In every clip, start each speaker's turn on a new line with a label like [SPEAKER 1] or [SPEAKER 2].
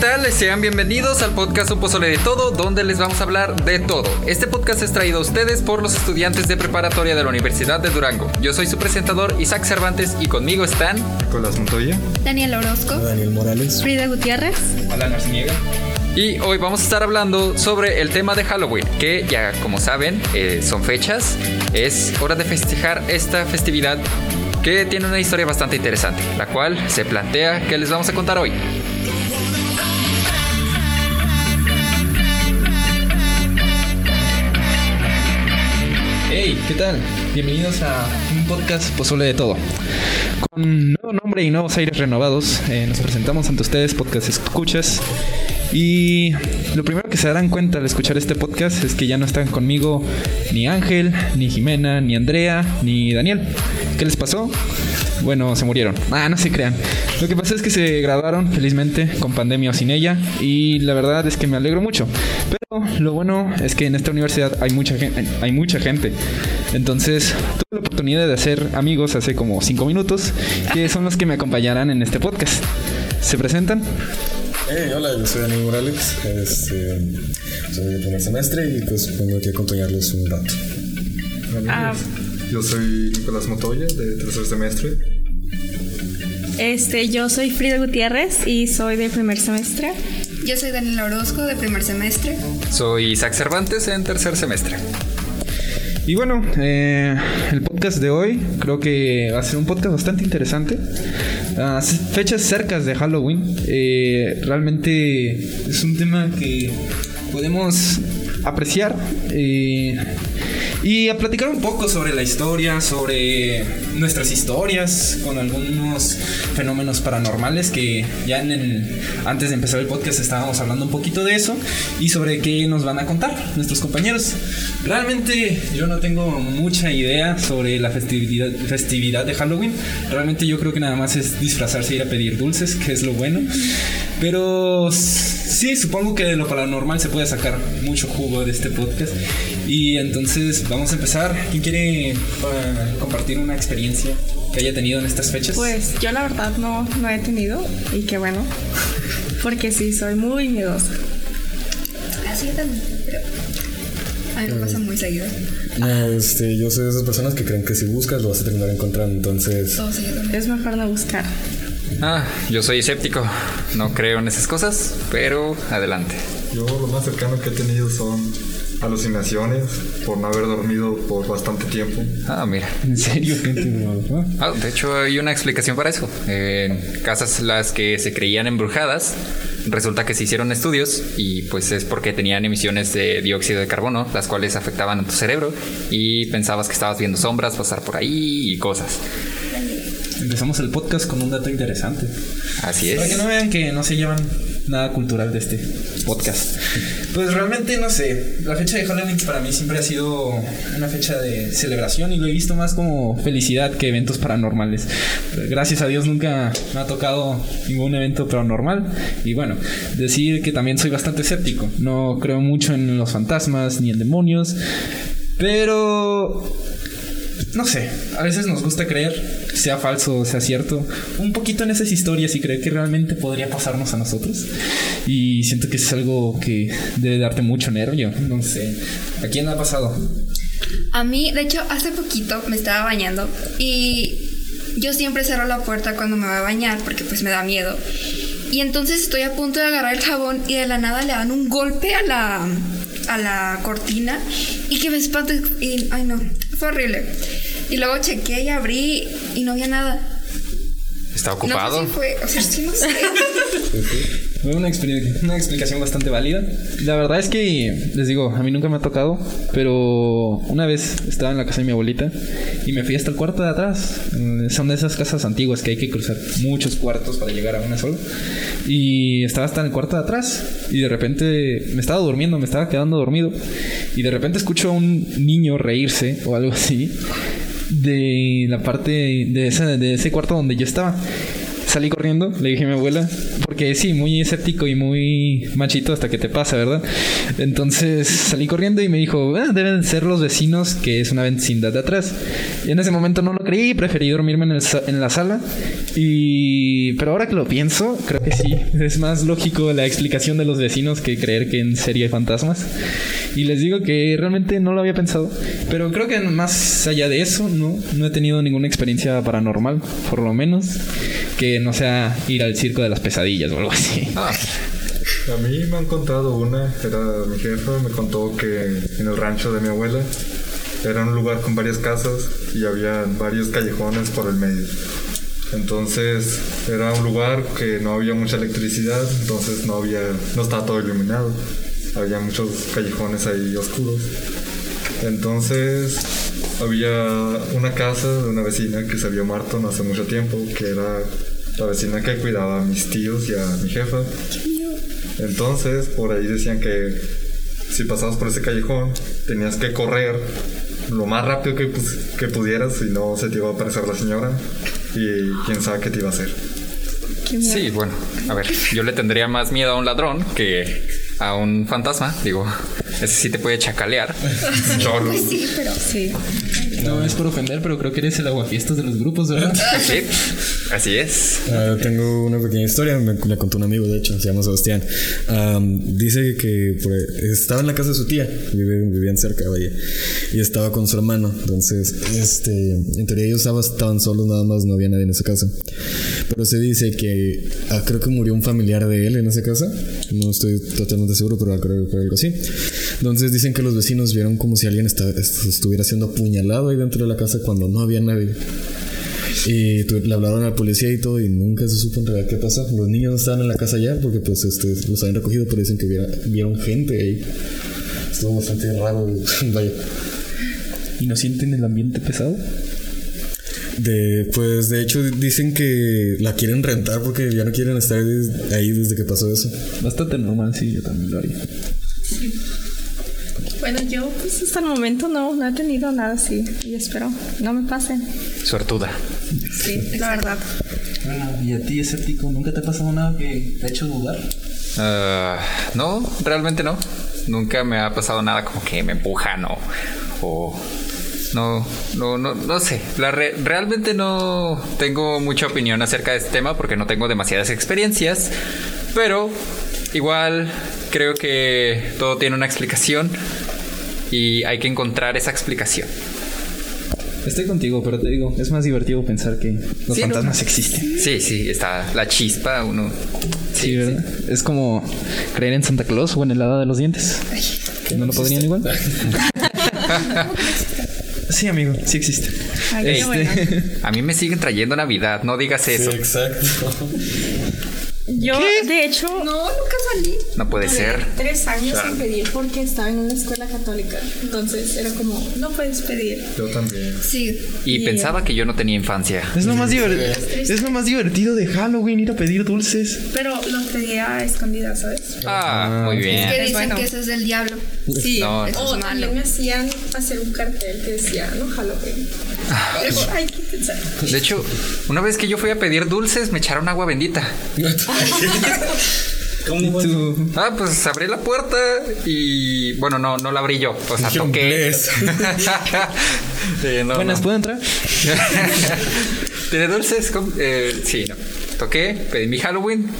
[SPEAKER 1] Hola, ¿qué tal? Sean bienvenidos al podcast Un Pozole de Todo, donde les vamos a hablar de todo. Este podcast es traído a ustedes por los estudiantes de preparatoria de la Universidad de Durango. Yo soy su presentador Isaac Cervantes y conmigo están
[SPEAKER 2] Nicolás Montoya,
[SPEAKER 3] Daniel Orozco,
[SPEAKER 4] Daniel Morales,
[SPEAKER 3] Frida Gutiérrez,
[SPEAKER 1] Alan Arciniega. Y hoy vamos a estar hablando sobre el tema de Halloween, que ya como saben eh, son fechas, es hora de festejar esta festividad que tiene una historia bastante interesante, la cual se plantea que les vamos a contar hoy.
[SPEAKER 5] Hey, ¿qué tal? Bienvenidos a un podcast Pozole de Todo. Con nuevo nombre y nuevos aires renovados, eh, nos presentamos ante ustedes, Podcast Escuchas. Y lo primero que se darán cuenta al escuchar este podcast es que ya no están conmigo ni Ángel, ni Jimena, ni Andrea, ni Daniel. ¿Qué les pasó? Bueno, se murieron. Ah, no se crean. Lo que pasa es que se graduaron felizmente con pandemia o sin ella y la verdad es que me alegro mucho. Pero lo bueno es que en esta universidad hay mucha gente, hay mucha gente. Entonces tuve la oportunidad de hacer amigos hace como cinco minutos que son los que me acompañarán en este podcast. ¿Se presentan?
[SPEAKER 4] Hey, hola, yo soy Daniel Morales, este, soy de primer semestre y pues vengo aquí a acompañarles un rato.
[SPEAKER 3] Ah,
[SPEAKER 2] yo soy Nicolás Montoya, de tercer semestre.
[SPEAKER 3] este, yo soy Frida Gutiérrez y soy de primer semestre.
[SPEAKER 6] Yo soy Daniela Orozco de primer semestre.
[SPEAKER 1] Soy Isaac Cervantes en tercer semestre.
[SPEAKER 5] Y bueno, eh, el podcast de hoy creo que va a ser un podcast bastante interesante. Ah, fechas cercas de Halloween. eh, realmente es un tema que podemos apreciar. eh, y a platicar un poco sobre la historia, sobre nuestras historias, con algunos fenómenos paranormales que ya en el, antes de empezar el podcast estábamos hablando un poquito de eso y sobre qué nos van a contar nuestros compañeros. Realmente yo no tengo mucha idea sobre la festividad, festividad de Halloween. Realmente yo creo que nada más es disfrazarse e ir a pedir dulces, que es lo bueno. Pero sí, supongo que de lo paranormal se puede sacar mucho jugo de este podcast. Y entonces vamos a empezar. ¿Quién quiere ah, compartir una experiencia que haya tenido en estas fechas?
[SPEAKER 3] Pues yo la verdad no, no he tenido y qué bueno, porque sí, soy muy miedosa.
[SPEAKER 6] Así yo también, pero a mí me pasa muy seguido.
[SPEAKER 4] No, este, yo soy de esas personas que creen que si buscas lo vas a terminar encontrando, entonces...
[SPEAKER 6] Todo seguido también.
[SPEAKER 3] Es mejor no buscar.
[SPEAKER 1] Ah, yo soy escéptico. No creo en esas cosas, pero adelante.
[SPEAKER 2] Yo lo más cercano que he tenido son alucinaciones por no haber dormido por bastante tiempo.
[SPEAKER 1] Ah, mira.
[SPEAKER 5] ¿En serio? No.
[SPEAKER 1] Ah, de hecho, hay una explicación para eso. En casas las que se creían embrujadas, resulta que se hicieron estudios y pues es porque tenían emisiones de dióxido de carbono, las cuales afectaban a tu cerebro y pensabas que estabas viendo sombras pasar por ahí y cosas.
[SPEAKER 5] Empezamos el podcast con un dato interesante.
[SPEAKER 1] Así
[SPEAKER 5] Para que
[SPEAKER 1] es.
[SPEAKER 5] no vean que no se llevan nada cultural de este podcast. Pues realmente no sé. La fecha de Halloween para mí siempre ha sido una fecha de celebración y lo he visto más como felicidad que eventos paranormales. Gracias a Dios nunca me ha tocado ningún evento paranormal. Y bueno, decir que también soy bastante escéptico. No creo mucho en los fantasmas ni en demonios. Pero no sé, a veces nos gusta creer, sea falso o sea cierto, un poquito en esas historias y creer que realmente podría pasarnos a nosotros. Y siento que es algo que debe darte mucho nervio, no sé. ¿A quién ha pasado?
[SPEAKER 6] A mí, de hecho, hace poquito me estaba bañando y yo siempre cierro la puerta cuando me voy a bañar porque pues me da miedo. Y entonces estoy a punto de agarrar el jabón y de la nada le dan un golpe a la, a la cortina y que me espanta. Y, ay no, fue horrible. Y luego chequé y abrí y no había nada.
[SPEAKER 1] ¿Está
[SPEAKER 6] No
[SPEAKER 1] ocupado?
[SPEAKER 6] sé si fue, o sea, sí no sé.
[SPEAKER 5] Una, una explicación bastante válida. La verdad es que, les digo, a mí nunca me ha tocado, pero una vez estaba en la casa de mi abuelita y me fui hasta el cuarto de atrás. Mm, Son de esas casas antiguas que hay que cruzar muchos cuartos para llegar a una sola. Y estaba hasta en el cuarto de atrás y de repente me estaba durmiendo, me estaba quedando dormido y de repente escucho a un niño reírse o algo así de la parte de ese, de ese cuarto donde yo estaba. Salí corriendo, le dije a mi abuela, porque sí, muy escéptico y muy machito hasta que te pasa, ¿verdad? Entonces salí corriendo y me dijo, "Ah, deben ser los vecinos, que es una vecindad de atrás. Y en ese momento no lo creí, preferí dormirme en, el en la sala. Y... Pero ahora que lo pienso, creo que sí, es más lógico la explicación de los vecinos que creer que en serie hay fantasmas. Y les digo que realmente no lo había pensado. Pero creo que más allá de eso, no, no he tenido ninguna experiencia paranormal, por lo menos. Que no sea ir al circo de las pesadillas o algo así.
[SPEAKER 2] A mí me han contado una, era mi jefa, me contó que en el rancho de mi abuela era un lugar con varias casas y había varios callejones por el medio. Entonces era un lugar que no había mucha electricidad, entonces no había, no estaba todo iluminado. Había muchos callejones ahí oscuros. Entonces había una casa de una vecina que se había muerto no hace mucho tiempo, que era la vecina que cuidaba a mis tíos y a mi jefa. Entonces, por ahí decían que si pasabas por ese callejón, tenías que correr lo más rápido que, pus- que pudieras, si no se te iba a aparecer la señora y quién sabe qué te iba a hacer.
[SPEAKER 1] Sí, bueno, a ver, yo le tendría más miedo a un ladrón que a un fantasma. Digo, ese sí te puede chacalear. Solo.
[SPEAKER 6] Pues sí, pero
[SPEAKER 3] Sí.
[SPEAKER 5] No es por ofender, pero creo que eres el aguafiestas de los grupos, ¿verdad?
[SPEAKER 1] Sí, así es.
[SPEAKER 4] Ah, tengo una pequeña historia, me la contó un amigo, de hecho, se llama Sebastián. Am, dice que por- estaba en la casa de su tía, vive- vivían cerca, vaya, y estaba con su hermano. Entonces, este, en teoría ellos estaban, solos, nada más, no había nadie en esa casa. Pero se dice que ah, creo que murió un familiar de él en esa casa, no estoy totalmente seguro, pero creo que algo así. Entonces dicen que los vecinos vieron como si alguien estuviera siendo apuñalado ahí dentro de la casa cuando no había nadie. Y tu- le hablaron a la policía y todo y nunca se supo en realidad qué pasó. Los niños no estaban en la casa ya porque pues este, los habían recogido, pero dicen que viera- vieron gente ahí. Estuvo bastante raro. Vaya.
[SPEAKER 5] ¿Y no sienten el ambiente pesado?
[SPEAKER 4] De, pues de hecho dicen que la quieren rentar porque ya no quieren estar des- ahí desde que pasó eso.
[SPEAKER 5] Bastante normal, sí, yo también lo haría.
[SPEAKER 3] Bueno, yo pues hasta el momento no, no he tenido nada así y espero no me pasen.
[SPEAKER 1] Suertuda.
[SPEAKER 3] Sí, la verdad.
[SPEAKER 5] Bueno, ¿y a ti, escéptico, nunca te ha pasado nada que te ha hecho dudar?
[SPEAKER 1] Ah, no, realmente no. Nunca me ha pasado nada como que me empujan o. o no, no, no, no sé. La re- realmente no tengo mucha opinión acerca de este tema porque no tengo demasiadas experiencias. Pero igual creo que todo tiene una explicación y hay que encontrar esa explicación.
[SPEAKER 5] Estoy contigo, pero te digo, es más divertido pensar que los
[SPEAKER 1] Sí,
[SPEAKER 5] fantasmas
[SPEAKER 1] no.
[SPEAKER 5] existen.
[SPEAKER 1] Sí, sí, está la chispa, uno.
[SPEAKER 5] Sí, ¿verdad? Es como creer en Santa Claus o en el hada de los dientes. ¿No lo podrían igual? sí, amigo, sí existe.
[SPEAKER 3] Ay,
[SPEAKER 1] Este,
[SPEAKER 3] bueno.
[SPEAKER 1] A mí me siguen trayendo Navidad, no digas eso.
[SPEAKER 4] exacto.
[SPEAKER 3] Yo, de hecho,
[SPEAKER 6] no, nunca salí.
[SPEAKER 1] No puede
[SPEAKER 3] duré
[SPEAKER 1] ser.
[SPEAKER 3] tres años sin pedir porque estaba en una escuela católica. Entonces era como, no puedes pedir.
[SPEAKER 2] Yo también.
[SPEAKER 6] Sí.
[SPEAKER 1] Y pensaba que yo no tenía infancia.
[SPEAKER 5] Es lo, más divertido, es lo más divertido de Halloween, ir a pedir dulces.
[SPEAKER 3] Pero los pedía a escondidas, ¿sabes?
[SPEAKER 1] Ah, muy
[SPEAKER 6] Que
[SPEAKER 1] bien.
[SPEAKER 6] dicen
[SPEAKER 3] bueno.
[SPEAKER 6] que eso es del diablo.
[SPEAKER 3] Sí.
[SPEAKER 1] No,
[SPEAKER 6] eso
[SPEAKER 3] o también me hacían hacer un cartel que decía, no Halloween. Pero hay que pensar.
[SPEAKER 1] De hecho, una vez que yo fui a pedir dulces, me echaron agua bendita.
[SPEAKER 5] ¿Y tú?
[SPEAKER 1] Ah, pues abrí la puerta y. Bueno, no, no la abrí yo. O sea, toqué. Eh, no,
[SPEAKER 5] Buenas,
[SPEAKER 1] no.
[SPEAKER 5] ¿puedo entrar?
[SPEAKER 1] ¿Tiene dulces? ¿Cómo? Eh, sí, no. Toqué, pedí mi Halloween.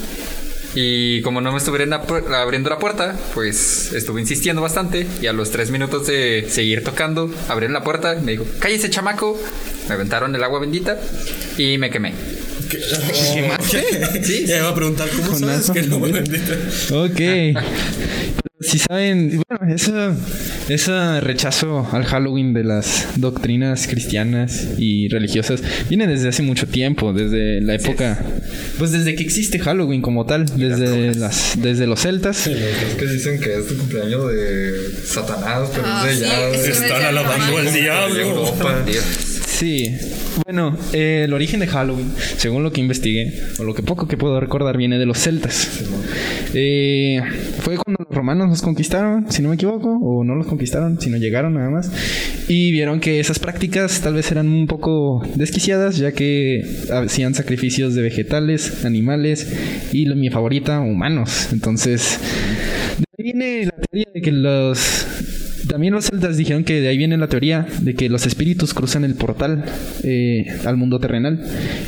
[SPEAKER 1] Y como no me estuvieron abriendo la puerta, pues estuve insistiendo bastante. Y a los tres minutos de seguir tocando, abrieron la puerta y me dijo: Cállese, chamaco. Me aventaron el agua bendita y me quemé.
[SPEAKER 4] Sí, ya iba a preguntar cómo sabes
[SPEAKER 5] eso.
[SPEAKER 4] que no bendita.
[SPEAKER 5] Ok. Si saben, bueno, ese, ese rechazo al Halloween de las doctrinas cristianas y religiosas viene desde hace mucho tiempo, desde la época, pues desde que existe Halloween como tal, desde las, desde los celtas.
[SPEAKER 2] Es que dicen que es el cumpleaños de Satanás, pero
[SPEAKER 6] Ah,
[SPEAKER 2] es de
[SPEAKER 6] sí,
[SPEAKER 2] ya.
[SPEAKER 4] Están alabando al
[SPEAKER 2] de
[SPEAKER 4] diablo.
[SPEAKER 5] Sí. Bueno, eh, el origen de Halloween, según lo que investigué, o lo que poco que puedo recordar, viene de los celtas. Eh, fue cuando los romanos nos conquistaron, si no me equivoco, o no los conquistaron, sino llegaron nada más. Y vieron que esas prácticas tal vez eran un poco desquiciadas, ya que hacían sacrificios de vegetales, animales y mi favorita, humanos. Entonces, de ahí viene la teoría de que los también los celtas dijeron que de ahí viene la teoría de que los espíritus cruzan el portal eh, al mundo terrenal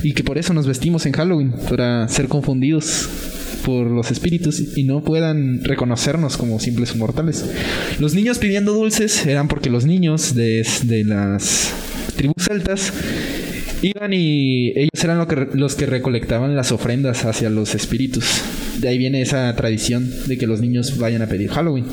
[SPEAKER 5] y que por eso nos vestimos en Halloween, para ser confundidos por los espíritus y no puedan reconocernos como simples mortales. Los niños pidiendo dulces eran porque los niños de, de las tribus celtas iban y ellos eran que- los que recolectaban las ofrendas hacia los espíritus. De ahí viene esa tradición de que los niños vayan a pedir Halloween.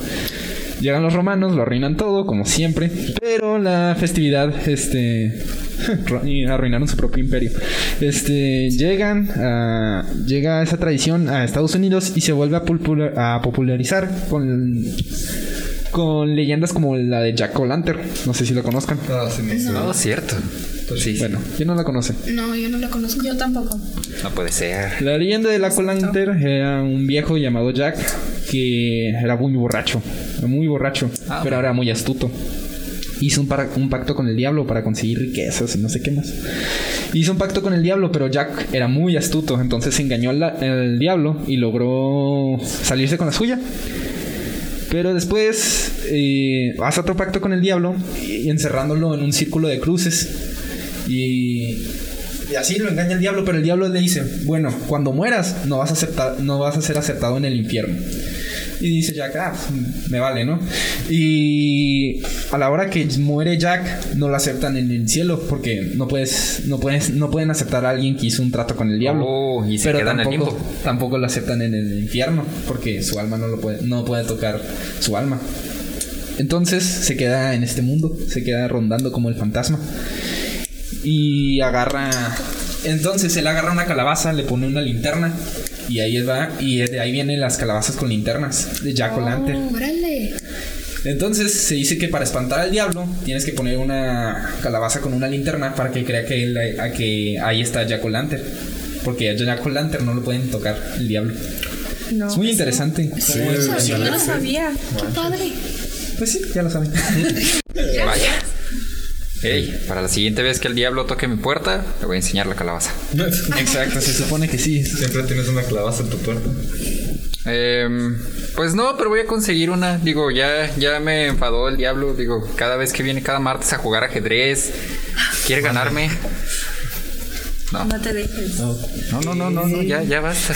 [SPEAKER 5] Llegan los romanos, lo arruinan todo, como siempre. Pero la festividad, este. y arruinaron su propio imperio. Este. Llegan a. Llega esa tradición a Estados Unidos y se vuelve a, popularizar con. Con leyendas como la de Jack O'Lantern. No sé si lo conozcan.
[SPEAKER 2] Ah, sí, me hizo.
[SPEAKER 1] No, cierto. Sí,
[SPEAKER 5] Bueno, ¿quién no la conoce?
[SPEAKER 6] No, yo no la conozco.
[SPEAKER 3] Yo tampoco.
[SPEAKER 1] no puede ser.
[SPEAKER 5] La leyenda de la O'Lantern era un viejo llamado Jack que era muy borracho, muy borracho,
[SPEAKER 1] Ah,
[SPEAKER 5] pero era muy astuto. Hizo un, para- un pacto con el diablo para conseguir riquezas y no sé qué más. Hizo un pacto con el diablo, pero Jack era muy astuto, entonces engañó al al diablo y logró salirse con la suya. Pero después eh, hace otro pacto con el diablo y encerrándolo en un círculo de cruces. Y, y así lo engaña el diablo, pero el diablo le dice, bueno, cuando mueras no vas a aceptar, no vas a ser aceptado en el infierno. Y dice Jack, ah, me vale, ¿no? Y a la hora que muere Jack, no lo aceptan en el cielo porque no puedes, no puedes, no pueden aceptar a alguien que hizo un trato con el diablo.
[SPEAKER 1] Oh, y se
[SPEAKER 5] pero
[SPEAKER 1] queda en el
[SPEAKER 5] tampoco,
[SPEAKER 1] limbo.
[SPEAKER 5] tampoco lo aceptan en el infierno porque su alma no lo puede, no puede tocar su alma. Entonces se queda en este mundo, se queda rondando como el fantasma. Y agarra. Entonces él agarra una calabaza, le pone una linterna. Y ahí va. Y de ahí vienen las calabazas con linternas de Jack O'Lantern.
[SPEAKER 6] Órale.
[SPEAKER 5] Entonces se dice que para espantar al diablo tienes que poner una calabaza con una linterna para que crea que, él- a que ahí está Jack O'Lantern. Porque a Jack O'Lantern no lo pueden tocar el diablo.
[SPEAKER 3] No.
[SPEAKER 5] Es muy interesante.
[SPEAKER 2] Sí,
[SPEAKER 5] funciona.
[SPEAKER 3] Yo no lo sabía.
[SPEAKER 6] Qué padre.
[SPEAKER 5] Pues sí, ya lo saben.
[SPEAKER 1] Vaya. Ey, para la siguiente vez que el diablo toque mi puerta, le voy a enseñar la calabaza.
[SPEAKER 5] Exacto, se supone que sí.
[SPEAKER 2] Siempre tienes una clavaza en tu puerta.
[SPEAKER 1] Em, pues no, pero voy a conseguir una. Digo, ya, ya me enfadó el diablo. Digo, cada vez que viene cada martes a jugar ajedrez, quiere ganarme. No,
[SPEAKER 3] No te dejes.
[SPEAKER 1] no, no, no, no, no, ya, ya basta.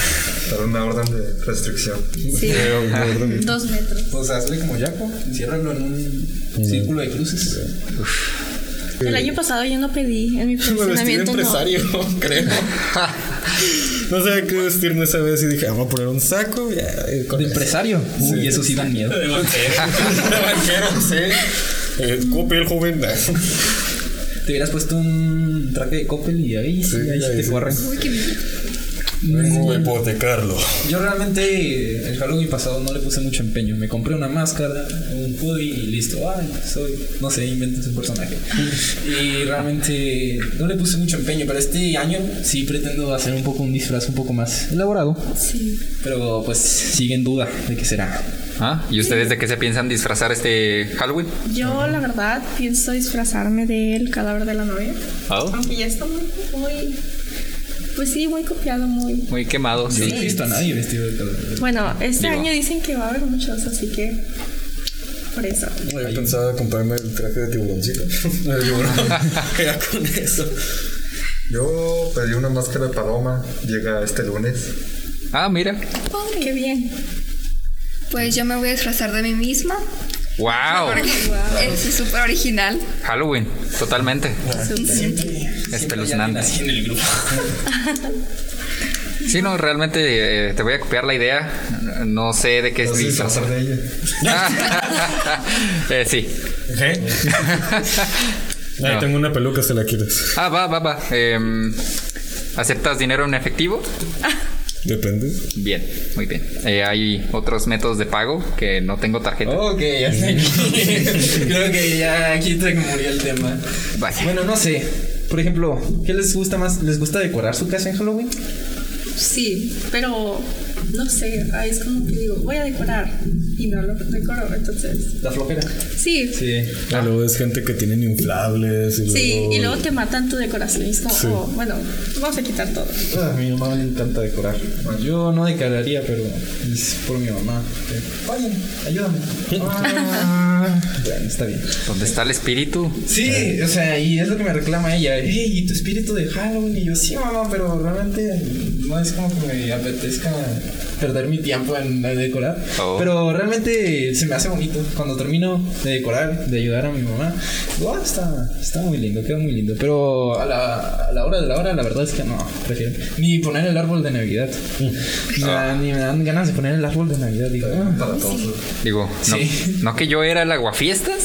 [SPEAKER 2] Dar una orden de restricción.
[SPEAKER 3] Sí. Dos metros.
[SPEAKER 5] Pues hazle como Jaco, enciérralo en un círculo de cruces.
[SPEAKER 3] El año pasado yo no pedí en mi
[SPEAKER 4] Me vestí de
[SPEAKER 3] funcionamiento. no.
[SPEAKER 4] empresario, creo. No sabía qué vestirme esa vez y dije, vamos a poner un saco. Ya, eh, con
[SPEAKER 5] De empresario. Uy, eso sí dan miedo.
[SPEAKER 4] De banquero. De banquero, sí. Eh, el joven.
[SPEAKER 5] Te hubieras puesto un traje de Coppel y ahí sí,
[SPEAKER 4] Sí,
[SPEAKER 5] ahí sí
[SPEAKER 4] ahí
[SPEAKER 5] te
[SPEAKER 4] sí.
[SPEAKER 5] corren.
[SPEAKER 4] Vengo a hipotecarlo.
[SPEAKER 5] Yo realmente el Halloween pasado no le puse mucho empeño. Me compré una máscara, un hoodie y listo. Ay, soy, no sé, inventas un personaje. Y realmente no le puse mucho empeño, pero este año sí pretendo hacer un poco un disfraz un poco más elaborado.
[SPEAKER 3] Sí.
[SPEAKER 5] Pero pues sigue en duda de qué será.
[SPEAKER 1] ¿Ah? ¿Y ustedes de qué se piensan disfrazar este Halloween?
[SPEAKER 3] Yo, la verdad, pienso disfrazarme del cadáver de la novia.
[SPEAKER 1] Oh,
[SPEAKER 3] Aunque ya está muy, muy. Pues sí, muy copiado, muy.
[SPEAKER 1] muy quemado,
[SPEAKER 5] Yo no he
[SPEAKER 1] sí.
[SPEAKER 5] visto a nadie vestido de cadáver.
[SPEAKER 3] Bueno, este
[SPEAKER 1] Digo.
[SPEAKER 3] año dicen que va a haber muchos, así que. Por eso.
[SPEAKER 4] Yo pensaba comprarme el traje de tiburoncito. El tiburón. Ya con eso.
[SPEAKER 2] Yo pedí una máscara de paloma. Llega este lunes.
[SPEAKER 1] Ah, mira.
[SPEAKER 3] Qué bien.
[SPEAKER 6] Pues yo me voy a disfrazar de mí misma.
[SPEAKER 1] Wow.
[SPEAKER 6] Es súper original.
[SPEAKER 1] Halloween, totalmente. Espeluznante.
[SPEAKER 5] Así en el grupo.
[SPEAKER 1] Sí, no, realmente eh, te voy a copiar la idea. No sé de qué es
[SPEAKER 2] No sé
[SPEAKER 1] disfrazar.
[SPEAKER 2] de ella.
[SPEAKER 1] eh, sí.
[SPEAKER 4] Ahí
[SPEAKER 1] No.
[SPEAKER 4] tengo una peluca si la quieres.
[SPEAKER 1] Ah, va, va, va. Em, ¿Aceptas dinero en efectivo?
[SPEAKER 4] Depende.
[SPEAKER 1] Bien, muy bien. Eh, hay otros métodos de pago que no tengo tarjeta.
[SPEAKER 5] Ok, ya está aquí. Creo que ya aquí te murió el tema.
[SPEAKER 1] Vaya.
[SPEAKER 5] Bueno, no sé. Por ejemplo, ¿qué les gusta más? ¿Les gusta decorar su casa en Halloween?
[SPEAKER 3] Sí, pero no sé, es como que digo, voy a decorar y no lo decoro, entonces,
[SPEAKER 5] La flojera.
[SPEAKER 3] sí.
[SPEAKER 5] Sí.
[SPEAKER 4] Ah, luego es gente que tienen inflables y luego...
[SPEAKER 3] Sí, y luego te matan tu decoración y es como,
[SPEAKER 4] Sí.
[SPEAKER 3] oh, bueno, vamos a quitar todo.
[SPEAKER 5] A mi mamá le encanta decorar. Yo no decoraría, pero es por mi mamá. que, Vayan, ayúdame. Ah, bueno, está bien.
[SPEAKER 1] ¿Dónde está el espíritu?
[SPEAKER 5] Sí, o sea, y es lo que me reclama ella. Hey, ¿y tu espíritu de Halloween? Y yo, sí, mamá, pero realmente no es como que me apetezca perder mi tiempo en decorar.
[SPEAKER 1] Oh.
[SPEAKER 5] Pero realmente se me hace bonito. Cuando termino de decorar, de ayudar a mi mamá, digo, ah, está, está muy lindo, queda muy lindo. Pero a la, a la hora de la hora, la verdad es que no, prefiero. Ni poner el árbol de Navidad. Ni, me dan- ni me dan ganas de poner el árbol de Navidad. Digo, ah,
[SPEAKER 2] Para todos.
[SPEAKER 1] Digo, no,
[SPEAKER 5] Sí.
[SPEAKER 1] no que yo era el aguafiestas.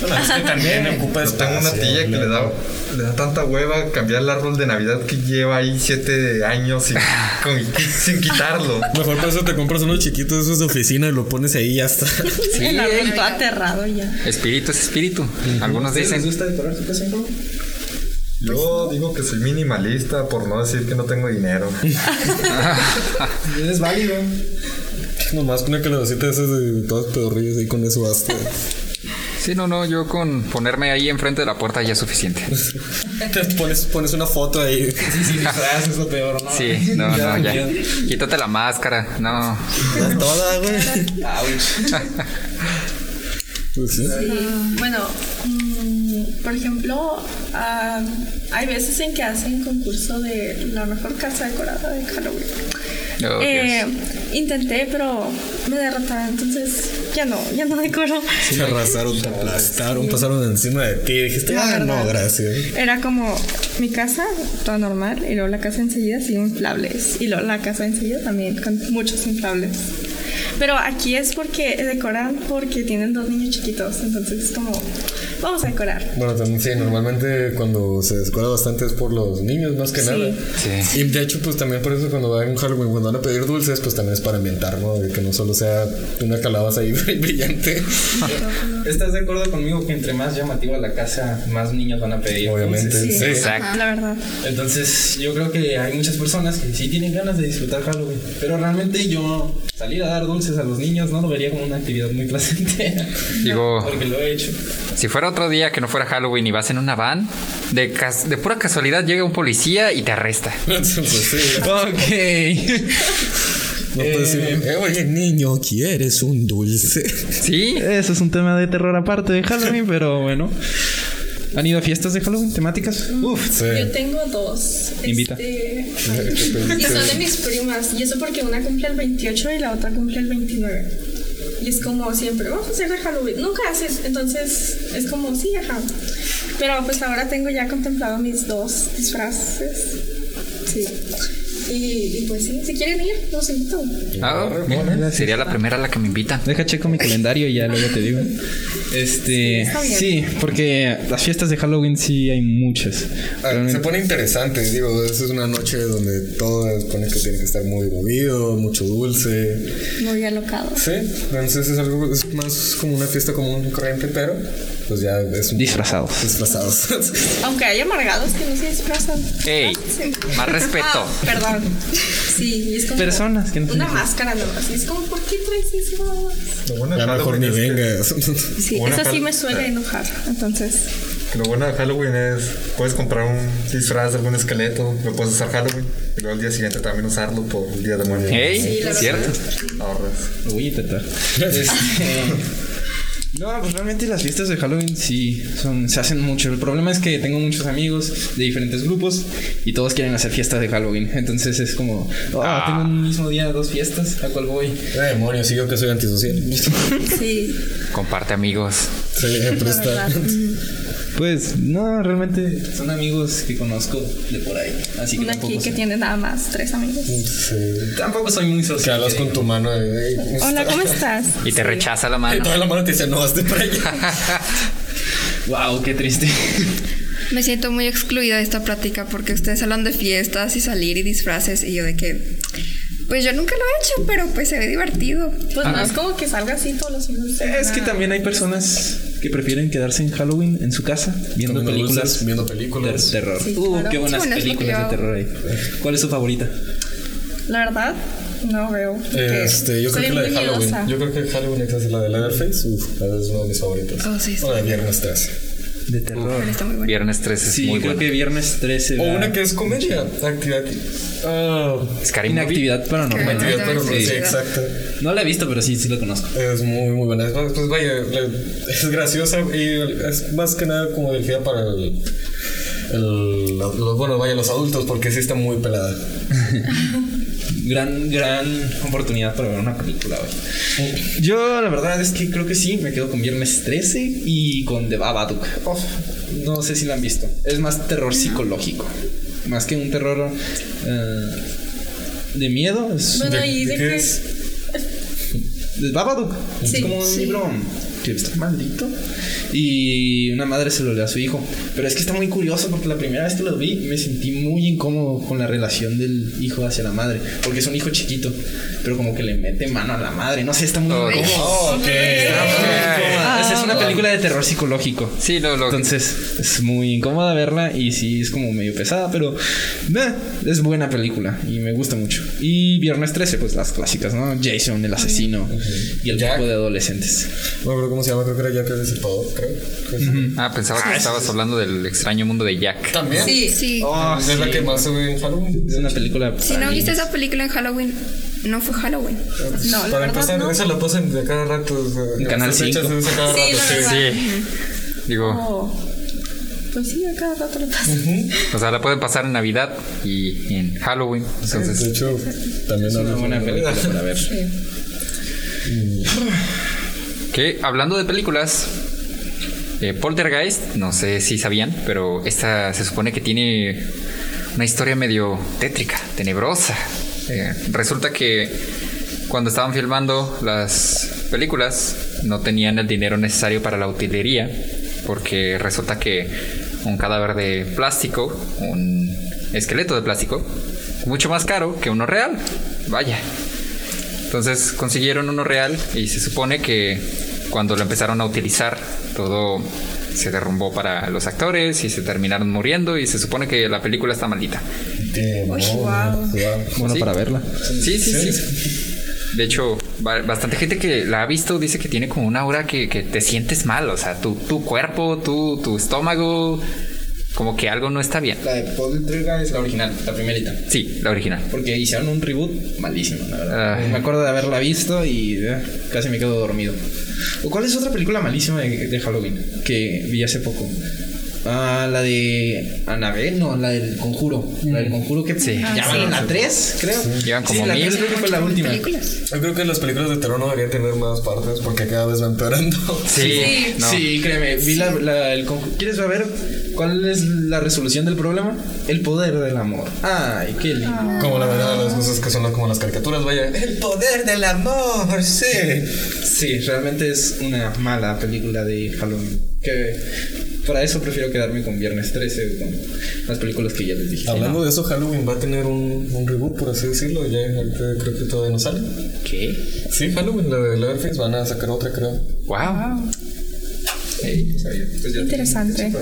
[SPEAKER 4] Bueno, es que también ocupa
[SPEAKER 2] Yo tengo una
[SPEAKER 4] espacio,
[SPEAKER 2] tía que le da, le da tanta hueva cambiar el árbol de Navidad que lleva ahí siete años sin, con- sin quitarlo.
[SPEAKER 4] Mejor por eso te compras unos chiquitos esos de oficina y lo pones ahí y ya está.
[SPEAKER 3] el árbol todo aterrado ya.
[SPEAKER 1] Espíritu es espíritu. Algunos
[SPEAKER 5] ¿ustedes les
[SPEAKER 1] dicen.
[SPEAKER 5] gusta decorar su casa?
[SPEAKER 2] Yo digo que soy minimalista por no decir que no tengo dinero.
[SPEAKER 5] Es válido.
[SPEAKER 4] Nomás con una calabacita de esas de todas pedorrillas ahí con eso basta.
[SPEAKER 1] Sí, no, no, yo con ponerme ahí enfrente de la puerta ya es suficiente.
[SPEAKER 4] Te pones, pones una foto ahí.
[SPEAKER 5] Sí, sí, disfraz es lo peor, ¿no?
[SPEAKER 1] Sí, no, no, ya.
[SPEAKER 5] ya.
[SPEAKER 1] Quítate la máscara. No.
[SPEAKER 4] Toda, güey. Pues sí.
[SPEAKER 3] Bueno, mm, por ejemplo, ah, hay veces en que hacen concurso de la mejor casa decorada de Halloween.
[SPEAKER 1] Oh,
[SPEAKER 3] Eh, intenté, pero me derrotaron, entonces ya no, ya no decoro.
[SPEAKER 4] Se arrasaron, te aplastaron, pasaron encima de ti. Dijiste,
[SPEAKER 3] La
[SPEAKER 4] ah, no, gracias.
[SPEAKER 3] Era como mi casa, toda normal, y luego la casa enseguida sin inflables. Y luego la casa enseguida también con muchos inflables. Pero aquí es porque decoran porque tienen dos niños chiquitos, entonces es como, vamos a decorar.
[SPEAKER 4] Bueno, también sí, normalmente cuando se descuela bastante es por los niños, más que
[SPEAKER 3] Sí.
[SPEAKER 4] nada.
[SPEAKER 1] Sí.
[SPEAKER 4] Y de hecho, pues también por eso cuando van en Halloween, cuando van a pedir dulces, pues también es para ambientar, ¿no? De que no solo sea una calabaza ahí brillante.
[SPEAKER 5] ¿Estás de acuerdo conmigo que entre más llamativa la casa, más niños van a pedir?
[SPEAKER 4] Obviamente,
[SPEAKER 5] dulces?
[SPEAKER 4] sí.
[SPEAKER 1] Exacto.
[SPEAKER 3] La verdad.
[SPEAKER 5] Entonces, yo creo que hay muchas personas que sí tienen ganas de disfrutar Halloween. Pero realmente yo salir a dar dulces a los niños no lo vería como una actividad muy placentera.
[SPEAKER 1] Digo,
[SPEAKER 5] Porque lo he hecho.
[SPEAKER 1] si fuera otro día que no fuera Halloween y vas en una van, de, cas- de pura casualidad llega un policía y te arresta.
[SPEAKER 4] pues sí.
[SPEAKER 5] Ok.
[SPEAKER 4] No puedes decir, eh, oye, niño, ¿quieres un dulce?
[SPEAKER 1] Sí.
[SPEAKER 5] Eso es un tema de terror aparte de Halloween, pero bueno. ¿Han ido a fiestas de Halloween temáticas? Uf.
[SPEAKER 4] Sí.
[SPEAKER 3] Yo tengo dos.
[SPEAKER 5] Invita.
[SPEAKER 3] Este, y son de mis primas. Y eso porque una cumple el 28 y la otra cumple el 29. Y es como siempre, vamos a hacer de Halloween. Nunca haces. Entonces es como, sí, ajá. Pero pues ahora tengo ya contemplado mis dos disfraces. Sí. Y, y pues sí, si quieren ir, los invito.
[SPEAKER 1] Ah, mira, sería la primera a la que me invitan.
[SPEAKER 5] Deja checo mi calendario y ya luego te digo. Este, sí, porque las fiestas de Halloween sí hay muchas.
[SPEAKER 4] Ah, se pone interesante, digo, esa es una noche donde todo pone que tiene que estar muy movido, mucho dulce.
[SPEAKER 3] Muy alocado.
[SPEAKER 4] Sí, entonces es algo, es más como una fiesta común y corriente, pero pues ya es un
[SPEAKER 5] Disfrazados.
[SPEAKER 4] disfrazados.
[SPEAKER 3] Aunque hay amargados que no se disfrazan.
[SPEAKER 1] Ey,
[SPEAKER 3] Sí.
[SPEAKER 1] más respeto.
[SPEAKER 3] Ah, perdón. Sí, y es como.
[SPEAKER 5] Personas que no
[SPEAKER 3] Una máscara nomás. Es como, ¿por qué traes eso?
[SPEAKER 2] Lo bueno de
[SPEAKER 4] ya mejor ni
[SPEAKER 2] Halloween es que-
[SPEAKER 4] vengas.
[SPEAKER 3] Sí, eso sí me suele enojar. Entonces,
[SPEAKER 2] Lo bueno de Halloween es, puedes comprar un disfraz de algún esqueleto, lo puedes usar Halloween, y luego al día siguiente también usarlo por el día de muertos.
[SPEAKER 1] Ey,
[SPEAKER 3] Sí, la
[SPEAKER 1] ¿cierto?
[SPEAKER 2] Ahorras.
[SPEAKER 5] Lo voy a intentar. Este, no, pues realmente las fiestas de Halloween sí son, se hacen mucho. El problema es que tengo muchos amigos de diferentes grupos y todos quieren hacer fiestas de Halloween. Entonces es como, ah, tengo un mismo día dos fiestas, ¿a cuál voy?
[SPEAKER 4] Eh, demonios, sigo que soy antisocial.
[SPEAKER 3] sí,
[SPEAKER 1] Comparte amigos.
[SPEAKER 4] Sí,
[SPEAKER 3] la
[SPEAKER 4] presta.
[SPEAKER 5] Pues no, realmente son amigos que conozco de por ahí. Así que
[SPEAKER 3] Una
[SPEAKER 5] tampoco,
[SPEAKER 3] aquí que
[SPEAKER 5] soy-
[SPEAKER 3] tiene nada más tres amigos.
[SPEAKER 4] Sí.
[SPEAKER 5] tampoco soy muy
[SPEAKER 4] Que
[SPEAKER 5] social.
[SPEAKER 4] hablas con tu mano de, "Ey, ¿cómo
[SPEAKER 3] Hola,
[SPEAKER 4] estás?"
[SPEAKER 3] ¿cómo estás?
[SPEAKER 1] Y te rechaza la
[SPEAKER 4] Y
[SPEAKER 1] mano.
[SPEAKER 4] toda la mano te dice, no, hazte para allá.
[SPEAKER 5] Wow, qué triste.
[SPEAKER 6] Me siento muy excluida de esta plática porque ustedes hablan de fiestas y salir y disfraces y yo de que... Pues yo nunca lo he hecho, pero pues se ve divertido.
[SPEAKER 3] Pues no es como que salga así todos los fines. de
[SPEAKER 5] Es que también hay personas que prefieren quedarse en Halloween en su casa viendo
[SPEAKER 4] Comiendo
[SPEAKER 5] películas
[SPEAKER 4] viendo
[SPEAKER 5] de
[SPEAKER 4] películas.
[SPEAKER 5] terror.
[SPEAKER 3] Sí,
[SPEAKER 5] uh,
[SPEAKER 3] claro.
[SPEAKER 5] qué buenas
[SPEAKER 6] Sí, bueno,
[SPEAKER 5] películas de terror hay. ¿Cuál es su favorita?
[SPEAKER 3] La verdad, no veo.
[SPEAKER 4] Este, yo creo que la de Halloween.
[SPEAKER 3] miedosa.
[SPEAKER 4] Yo creo que Halloween es la de Leatherface. Uf, es una de mis favoritas.
[SPEAKER 6] Oh, sí, sí.
[SPEAKER 4] La de Viernes 13.
[SPEAKER 5] De terror.
[SPEAKER 6] Está muy bueno.
[SPEAKER 1] Viernes 13 es
[SPEAKER 5] Sí,
[SPEAKER 1] muy
[SPEAKER 5] creo que viernes 13.
[SPEAKER 4] O una que es comedia. Actividad. Ah,
[SPEAKER 1] Scary.
[SPEAKER 5] Inactividad paranormal.
[SPEAKER 6] Scary
[SPEAKER 4] actividad
[SPEAKER 6] Movie.
[SPEAKER 4] paranormal. Sí,
[SPEAKER 6] Sí.
[SPEAKER 4] exacto.
[SPEAKER 5] No la he visto, pero sí, sí la conozco.
[SPEAKER 4] Es muy, muy buena. Es, pues vaya, es graciosa y es más que nada como dirigida para el. el- los, bueno, vaya, los adultos, porque sí está muy pelada.
[SPEAKER 5] Gran, gran oportunidad para ver una película hoy. Yo, la verdad es que creo que sí, me quedo con Viernes 13 y con The Babadook. Oh, no sé si la han visto. Es más terror psicológico. Más que un terror eh, de miedo. Es
[SPEAKER 3] Bueno,
[SPEAKER 4] ¿De-
[SPEAKER 3] ¿y
[SPEAKER 4] de
[SPEAKER 3] de
[SPEAKER 4] qué es?
[SPEAKER 5] The Babadook. Es como un
[SPEAKER 3] sí.
[SPEAKER 5] libro que está maldito. Y una madre se lo lee a su hijo. Pero es que está muy curioso porque la primera vez que lo vi me sentí muy incómodo con la relación del hijo hacia la madre. Porque es un hijo chiquito, pero como que le mete mano a la madre. No sé, está muy incómodo.
[SPEAKER 4] Oh,
[SPEAKER 5] película de terror psicológico.
[SPEAKER 1] Sí, lo, lo
[SPEAKER 5] Entonces es muy incómoda verla y sí es como medio pesada, pero eh, es buena película y me gusta mucho. Y Viernes 13, pues las clásicas, ¿no? Jason, el asesino y el
[SPEAKER 4] Jack.
[SPEAKER 5] grupo de adolescentes.
[SPEAKER 4] No me acuerdo cómo se llama, creo que era Jack el Destripador, creo. Que sí.
[SPEAKER 1] Ah, pensaba que estabas hablando del extraño mundo de Jack.
[SPEAKER 4] También.
[SPEAKER 3] Sí.
[SPEAKER 6] Sí.
[SPEAKER 5] Oh,
[SPEAKER 4] es la
[SPEAKER 5] sí.
[SPEAKER 4] que más se ve en Halloween.
[SPEAKER 5] Es una película.
[SPEAKER 6] Si no viste esa película en Halloween, no fue Halloween.
[SPEAKER 3] No, la
[SPEAKER 4] Para
[SPEAKER 3] verdad
[SPEAKER 4] empezar,
[SPEAKER 3] no.
[SPEAKER 4] esa la pasan de cada rato.
[SPEAKER 5] En Canal
[SPEAKER 4] esas fechas
[SPEAKER 5] 5.
[SPEAKER 4] es de cada
[SPEAKER 3] Sí,
[SPEAKER 4] rato,
[SPEAKER 3] la
[SPEAKER 4] sí.
[SPEAKER 1] Sí. Digo,
[SPEAKER 3] Oh. Pues sí, a cada rato le pasa.
[SPEAKER 1] o sea, la pueden pasar en Navidad y en Halloween.
[SPEAKER 4] De
[SPEAKER 1] Entonces,
[SPEAKER 4] hecho, también
[SPEAKER 5] Es una buena película para ver.
[SPEAKER 1] que hablando de películas, eh, Poltergeist, no sé si sabían, pero esta se supone que tiene una historia medio tétrica, tenebrosa. Eh, resulta que cuando estaban filmando las películas no tenían el dinero necesario para la utilería, porque resulta que un cadáver de plástico, un esqueleto de plástico, mucho más caro que uno real. Vaya. Entonces consiguieron uno real y se supone que cuando lo empezaron a utilizar todo se derrumbó para los actores y se terminaron muriendo y se supone que la película está maldita.
[SPEAKER 4] Demonios,
[SPEAKER 3] wow.
[SPEAKER 4] wow.
[SPEAKER 5] Bueno,
[SPEAKER 1] Sí.
[SPEAKER 5] para verla.
[SPEAKER 1] Sí, sí, sí. De hecho, ba- bastante gente que la ha visto dice que tiene como una aura que, que te sientes mal. O sea, tu, tu cuerpo, tu, tu estómago, como que algo no está bien.
[SPEAKER 5] La de Poltergeist es la original, la primerita.
[SPEAKER 1] Sí, la original.
[SPEAKER 5] Porque hicieron un reboot malísimo, la verdad.
[SPEAKER 1] Ay.
[SPEAKER 5] Me acuerdo de haberla visto y eh, casi me quedo dormido. ¿O cuál es otra película malísima de, de Halloween que vi hace poco? Ah, la de Annabelle, no, la del Conjuro. La del Conjuro que
[SPEAKER 1] Sí.
[SPEAKER 5] ya van en la 3, creo.
[SPEAKER 1] Llevan como
[SPEAKER 5] sí, la
[SPEAKER 1] mil.
[SPEAKER 5] 3 creo que fue la última.
[SPEAKER 6] Películas.
[SPEAKER 4] Yo creo que las películas de terror no deberían tener más partes porque cada vez van empeorando.
[SPEAKER 1] Sí, no.
[SPEAKER 5] Sí, créeme, vi la, la- el conju- ¿Quieres saber cuál es la resolución del problema? El poder del amor. Ay, qué lindo.
[SPEAKER 4] Como la verdad, las cosas que son como las caricaturas, vaya. El poder del amor, sí.
[SPEAKER 5] Sí, realmente es una mala película de Halloween. Que para eso prefiero quedarme con Viernes 13 o con las películas que ya les dije.
[SPEAKER 4] Hablando de eso, Halloween va a tener un, un reboot, por así decirlo. Ya creo que todavía no sale.
[SPEAKER 1] ¿Qué?
[SPEAKER 4] Sí, Halloween, la de Leatherface, van a sacar otra, creo.
[SPEAKER 1] Wow.
[SPEAKER 5] Pues
[SPEAKER 3] Interesante.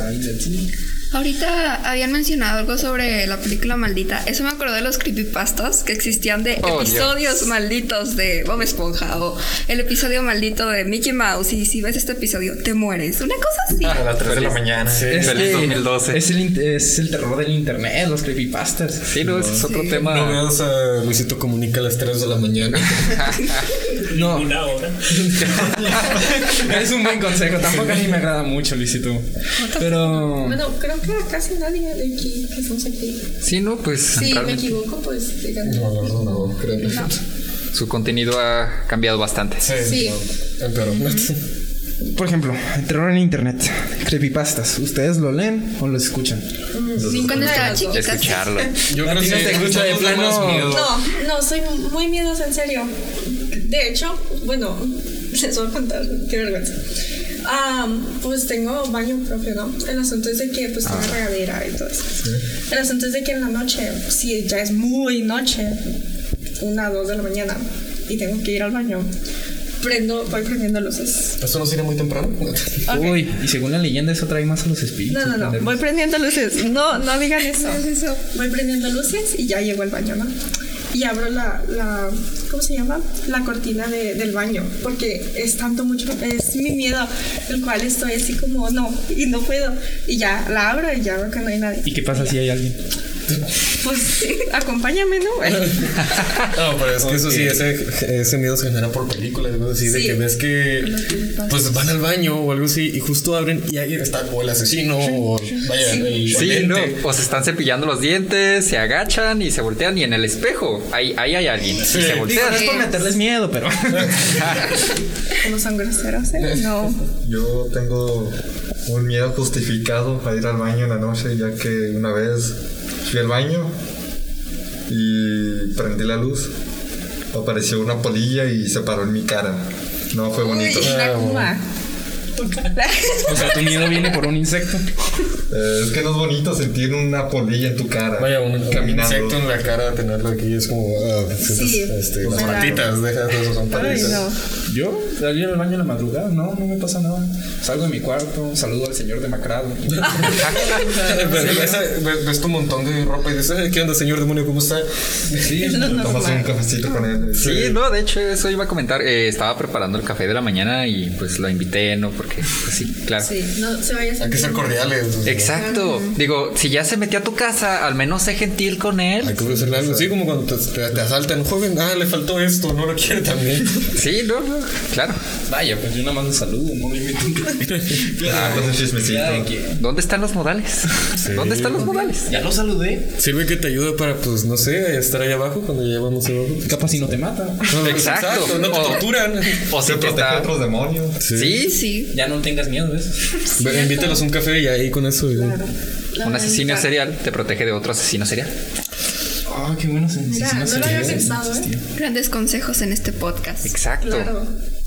[SPEAKER 6] Ahorita habían mencionado algo sobre la película maldita. Eso me acordó de los creepypastas que existían de
[SPEAKER 1] Oh,
[SPEAKER 6] episodios malditos de Bob Esponja o el episodio maldito de Mickey Mouse. Y si ves este episodio, te mueres. Una cosa así.
[SPEAKER 4] A las 3 de la mañana. Sí.
[SPEAKER 5] Es,
[SPEAKER 1] Feliz
[SPEAKER 5] que
[SPEAKER 1] 2012.
[SPEAKER 5] es el, in- es el terror del internet, los creepypastas.
[SPEAKER 1] Sí, no, ese es otro tema.
[SPEAKER 4] No veas a Luisito Comunica a las 3 de la mañana.
[SPEAKER 5] No,
[SPEAKER 7] Una hora.
[SPEAKER 5] es un buen consejo. Tampoco a mí me agrada mucho, Luisito. Pero.
[SPEAKER 3] Bueno, creo que a casi nadie de aquí que estamos aquí.
[SPEAKER 1] Sí, no, pues
[SPEAKER 3] Si me
[SPEAKER 1] realmente
[SPEAKER 3] equivoco, pues díganme.
[SPEAKER 4] No, no, no, no, creo que
[SPEAKER 1] su contenido ha cambiado bastante.
[SPEAKER 4] Sí,
[SPEAKER 3] Sí.
[SPEAKER 4] no.
[SPEAKER 5] Por ejemplo, el terror en internet. Creepypastas. ¿Ustedes lo leen o lo escuchan?
[SPEAKER 3] Sí,
[SPEAKER 6] Cuando estaba chiquita. sí.
[SPEAKER 1] Escucharlo.
[SPEAKER 4] Yo
[SPEAKER 5] ¿A
[SPEAKER 4] creo que
[SPEAKER 5] no te gusta de plano?
[SPEAKER 3] No, no, soy muy miedosa, en serio. De hecho, bueno, les voy a contar, qué vergüenza. Ah, pues tengo baño propio, ¿no? El asunto es de que pues tengo regadera y todo eso. El asunto es de que en la noche, si ya es muy noche, una, dos de la mañana, y tengo que ir al baño, prendo, voy prendiendo luces.
[SPEAKER 4] ¿Eso no sería muy temprano?
[SPEAKER 3] Ok.
[SPEAKER 5] Uy, y según la leyenda, eso trae más a los espíritus.
[SPEAKER 3] No, no, no. Voy prendiendo luces. No, no digan eso. Voy prendiendo luces y ya llego al baño, ¿no? Y abro la, la ¿cómo se llama? La cortina de- del baño, porque es tanto mucho, es mi miedo, el cual estoy así como, no, y no puedo, y ya la abro y ya que no hay nadie.
[SPEAKER 5] ¿Y qué pasa si hay alguien?
[SPEAKER 3] Pues acompáñame, ¿no?
[SPEAKER 4] No, pero es que eso sí, ese, ese miedo se genera por películas, algo así, de
[SPEAKER 3] Sí.
[SPEAKER 4] que ves que pues van al baño o algo así y justo abren y ahí está o el asesino o vaya el
[SPEAKER 1] Sí, no. O se están cepillando los dientes, se agachan y se voltean. Y en el espejo, ahí, ahí hay alguien. Y se
[SPEAKER 5] Digo,
[SPEAKER 1] voltean.
[SPEAKER 5] no es por meterles miedo, pero.
[SPEAKER 3] ¿Cómo son groseros? eh? No.
[SPEAKER 2] Yo tengo un miedo justificado a ir al baño en la noche, ya que una vez fui al baño y prendí la luz. Apareció una polilla y se paró en mi cara. No fue bonito.
[SPEAKER 3] Uy.
[SPEAKER 5] O sea, tu miedo viene por un insecto.
[SPEAKER 2] Eh, es que no es bonito sentir una polilla en tu cara.
[SPEAKER 4] Vaya, un, insecto en la cara, tenerlo aquí es como. ah,
[SPEAKER 3] Sí.
[SPEAKER 4] este, las
[SPEAKER 3] Claro.
[SPEAKER 4] patitas, deja de eso, son
[SPEAKER 3] no.
[SPEAKER 5] Yo salí al baño en la madrugada, no, no me pasa nada. Salgo de mi cuarto, saludo al señor demacrado.
[SPEAKER 4] Ves- tu montón de ropa y dices, "Ay, ¿qué onda, señor demonio? ¿Cómo está?
[SPEAKER 5] Sí,
[SPEAKER 3] lo
[SPEAKER 2] Tomas un cafecito con él.
[SPEAKER 1] Sí, no, de hecho, eso iba a comentar. Eh, estaba preparando el café de la mañana y pues lo invité, ¿no? Porque, pues sí, claro.
[SPEAKER 3] Sí, no se vaya a
[SPEAKER 4] Hay que ser cordiales.
[SPEAKER 1] Exacto. Digo, si ya se metió a tu casa, al menos sé gentil con él.
[SPEAKER 4] Hay que ofrecerle algo. Sí, como cuando te, te- te asaltan, joven, ah, le faltó esto, no lo quiere también.
[SPEAKER 1] Sí, no, no, claro.
[SPEAKER 5] Vaya, pues yo nada más lo saludo, no le invito café.
[SPEAKER 2] Ah, un chismecito.
[SPEAKER 5] Ya, que-
[SPEAKER 1] ¿Dónde están los modales? ¿Dónde están los modales?
[SPEAKER 5] Ya lo saludé.
[SPEAKER 4] Sirve que te ayude para, pues, no sé, estar ahí abajo cuando ya vamos abajo.
[SPEAKER 5] Capaz si no te mata.
[SPEAKER 4] No,
[SPEAKER 1] Exacto.
[SPEAKER 4] no te
[SPEAKER 1] O-
[SPEAKER 4] torturan.
[SPEAKER 1] O si
[SPEAKER 2] Se
[SPEAKER 1] te
[SPEAKER 2] protege
[SPEAKER 1] está...
[SPEAKER 2] a otros demonios.
[SPEAKER 1] Sí,
[SPEAKER 6] Sí.
[SPEAKER 5] Ya no tengas miedo, ¿ves?
[SPEAKER 4] Ve, Invítalos a un café y ahí con eso. y-
[SPEAKER 1] Un asesino serial te protege de otro asesino serial.
[SPEAKER 5] Ah, qué bueno
[SPEAKER 3] Mira, no lo había pensado, ¿eh?
[SPEAKER 6] Grandes consejos en este podcast.
[SPEAKER 1] Exacto.
[SPEAKER 3] Claro.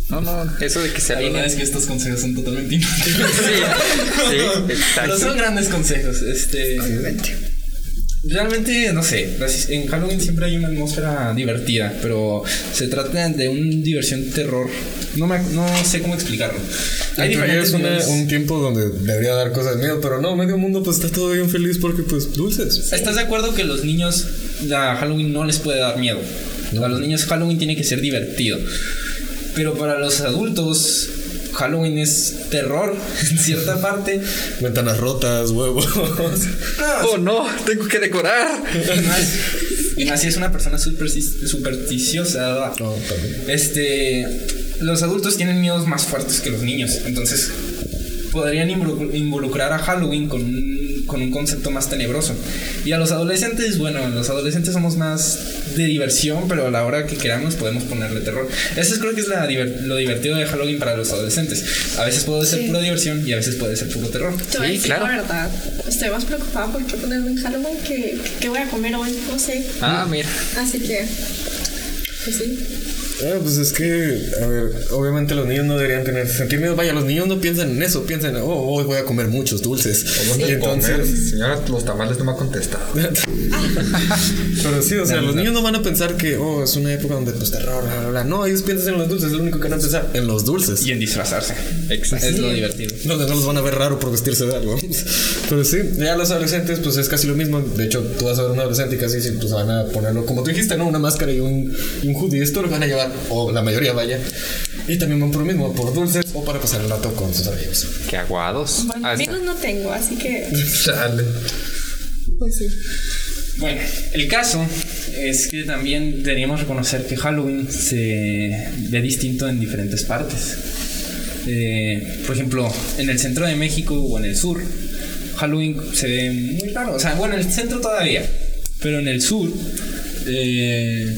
[SPEAKER 1] No, no, eso de que se
[SPEAKER 5] La verdad
[SPEAKER 1] alineen.
[SPEAKER 5] es que estos consejos son totalmente inútiles.
[SPEAKER 1] Sí,
[SPEAKER 5] Pero
[SPEAKER 1] exacto.
[SPEAKER 5] son grandes consejos. Este.
[SPEAKER 6] Obviamente.
[SPEAKER 5] Realmente, no sé, en Halloween siempre hay una atmósfera divertida, pero se trata de una diversión terror. No, me, no sé cómo explicarlo. Hay
[SPEAKER 4] es una- un tiempo donde debería dar cosas de miedo, pero no, medio mundo pues está todo bien feliz porque pues dulces.
[SPEAKER 5] ¿Estás de acuerdo que los niños a Halloween no les puede dar miedo? A los niños Halloween tiene que ser divertido. Pero para los adultos, Halloween es terror en cierta parte.
[SPEAKER 4] Ventanas rotas, huevos.
[SPEAKER 1] Oh, no, tengo que decorar.
[SPEAKER 5] Y más, si es una persona supersti- supersticiosa.
[SPEAKER 4] No, también.
[SPEAKER 5] Este, los adultos tienen miedos más fuertes que los niños, entonces podrían involu- involucrar a Halloween con un, con un concepto más tenebroso. Y a los adolescentes, bueno, los adolescentes somos más de diversión, pero a la hora que queramos podemos ponerle terror. Eso es, creo que es la lo divertido de Halloween para los adolescentes. A veces puede ser
[SPEAKER 6] Sí.
[SPEAKER 5] pura diversión y a veces puede ser puro terror.
[SPEAKER 1] Sí, claro.
[SPEAKER 3] la verdad. Estoy más preocupada por qué ponerme en Halloween que, que voy a comer hoy, no sé.
[SPEAKER 1] Ah, mira.
[SPEAKER 3] Así que, pues sí.
[SPEAKER 4] Ah, pues es que, a ver, obviamente los niños no deberían tener sentir miedo. Vaya, los niños no piensan en eso, piensan, oh, hoy voy a comer muchos dulces.
[SPEAKER 2] ¿Dónde
[SPEAKER 4] Y
[SPEAKER 2] comer?
[SPEAKER 4] entonces,
[SPEAKER 2] Señora, los tamales no me ha contestado.
[SPEAKER 4] pero sí, o sea, los niños no van a pensar que, oh, es una época donde pues terror, bla, bla, bla. No, ellos piensan en los dulces, es lo único que van a pensar, en los dulces.
[SPEAKER 5] Y en disfrazarse.
[SPEAKER 1] Exacto.
[SPEAKER 5] Es lo divertido.
[SPEAKER 4] No, no los van a ver raro por vestirse de algo. Pero sí, ya los adolescentes, pues es casi lo mismo. De hecho, tú vas a ver un adolescente y casi sí, pues van a ponerlo, como tú dijiste, ¿no? Una máscara y un, y un hoodie. Esto lo van a llevar, o la mayoría vaya. Y también van por lo mismo, por dulces o para pasar el rato con sus amigos.
[SPEAKER 1] Qué aguados.
[SPEAKER 3] Bueno,
[SPEAKER 1] Ah,
[SPEAKER 3] amigos no tengo, así que,
[SPEAKER 2] Chale.
[SPEAKER 3] pues sí.
[SPEAKER 5] Bueno, el caso es que también deberíamos reconocer que Halloween se ve distinto en diferentes partes. Eh, por ejemplo, en el centro de México o en el sur, Halloween se ve muy raro. O sea, bueno, en el centro todavía, pero en el sur eh,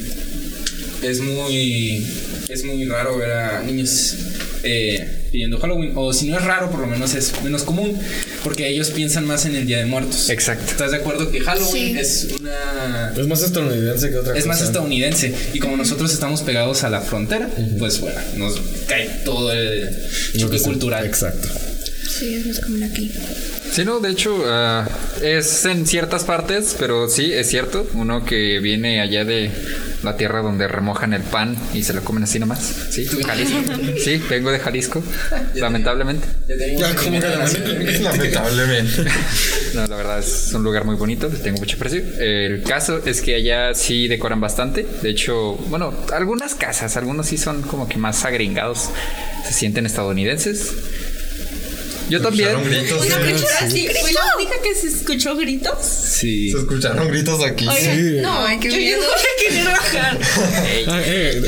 [SPEAKER 5] es muy es muy raro ver a niños eh, pidiendo Halloween. O si no es raro, por lo menos es menos común, porque ellos piensan más en el Día de Muertos.
[SPEAKER 1] Exacto.
[SPEAKER 5] ¿Estás de acuerdo que Halloween
[SPEAKER 6] Sí.
[SPEAKER 5] es una
[SPEAKER 4] Es más estadounidense que otra
[SPEAKER 5] es
[SPEAKER 4] cosa.
[SPEAKER 5] más estadounidense y como nosotros estamos pegados a la frontera, pues bueno, nos cae todo el
[SPEAKER 4] Lo
[SPEAKER 5] choque cultural.
[SPEAKER 4] Exacto.
[SPEAKER 6] Sí, es más común aquí.
[SPEAKER 1] Sí, no, de hecho, ah, es en ciertas partes, pero sí, es cierto. Uno que viene allá de la tierra donde remojan el pan y se lo comen así nomás. Sí, Jalisco. Sí, vengo de Jalisco, lamentablemente.
[SPEAKER 4] Ya, como que
[SPEAKER 2] Lamentablemente.
[SPEAKER 1] No, la verdad es un lugar muy bonito, tengo mucho precio. El caso es que allá sí decoran bastante. De hecho, bueno, algunas casas, algunos sí son como que más agringados, se sienten estadounidenses. Yo también.
[SPEAKER 2] Escucharon gritos.
[SPEAKER 3] Fui la
[SPEAKER 2] Sí.
[SPEAKER 3] sí, fui la única que se escuchó gritos.
[SPEAKER 5] Sí.
[SPEAKER 2] Se escucharon gritos aquí.
[SPEAKER 3] Oigan, no,
[SPEAKER 6] Ay, qué
[SPEAKER 3] yo ya no voy a querer bajar.
[SPEAKER 4] Ah, eh,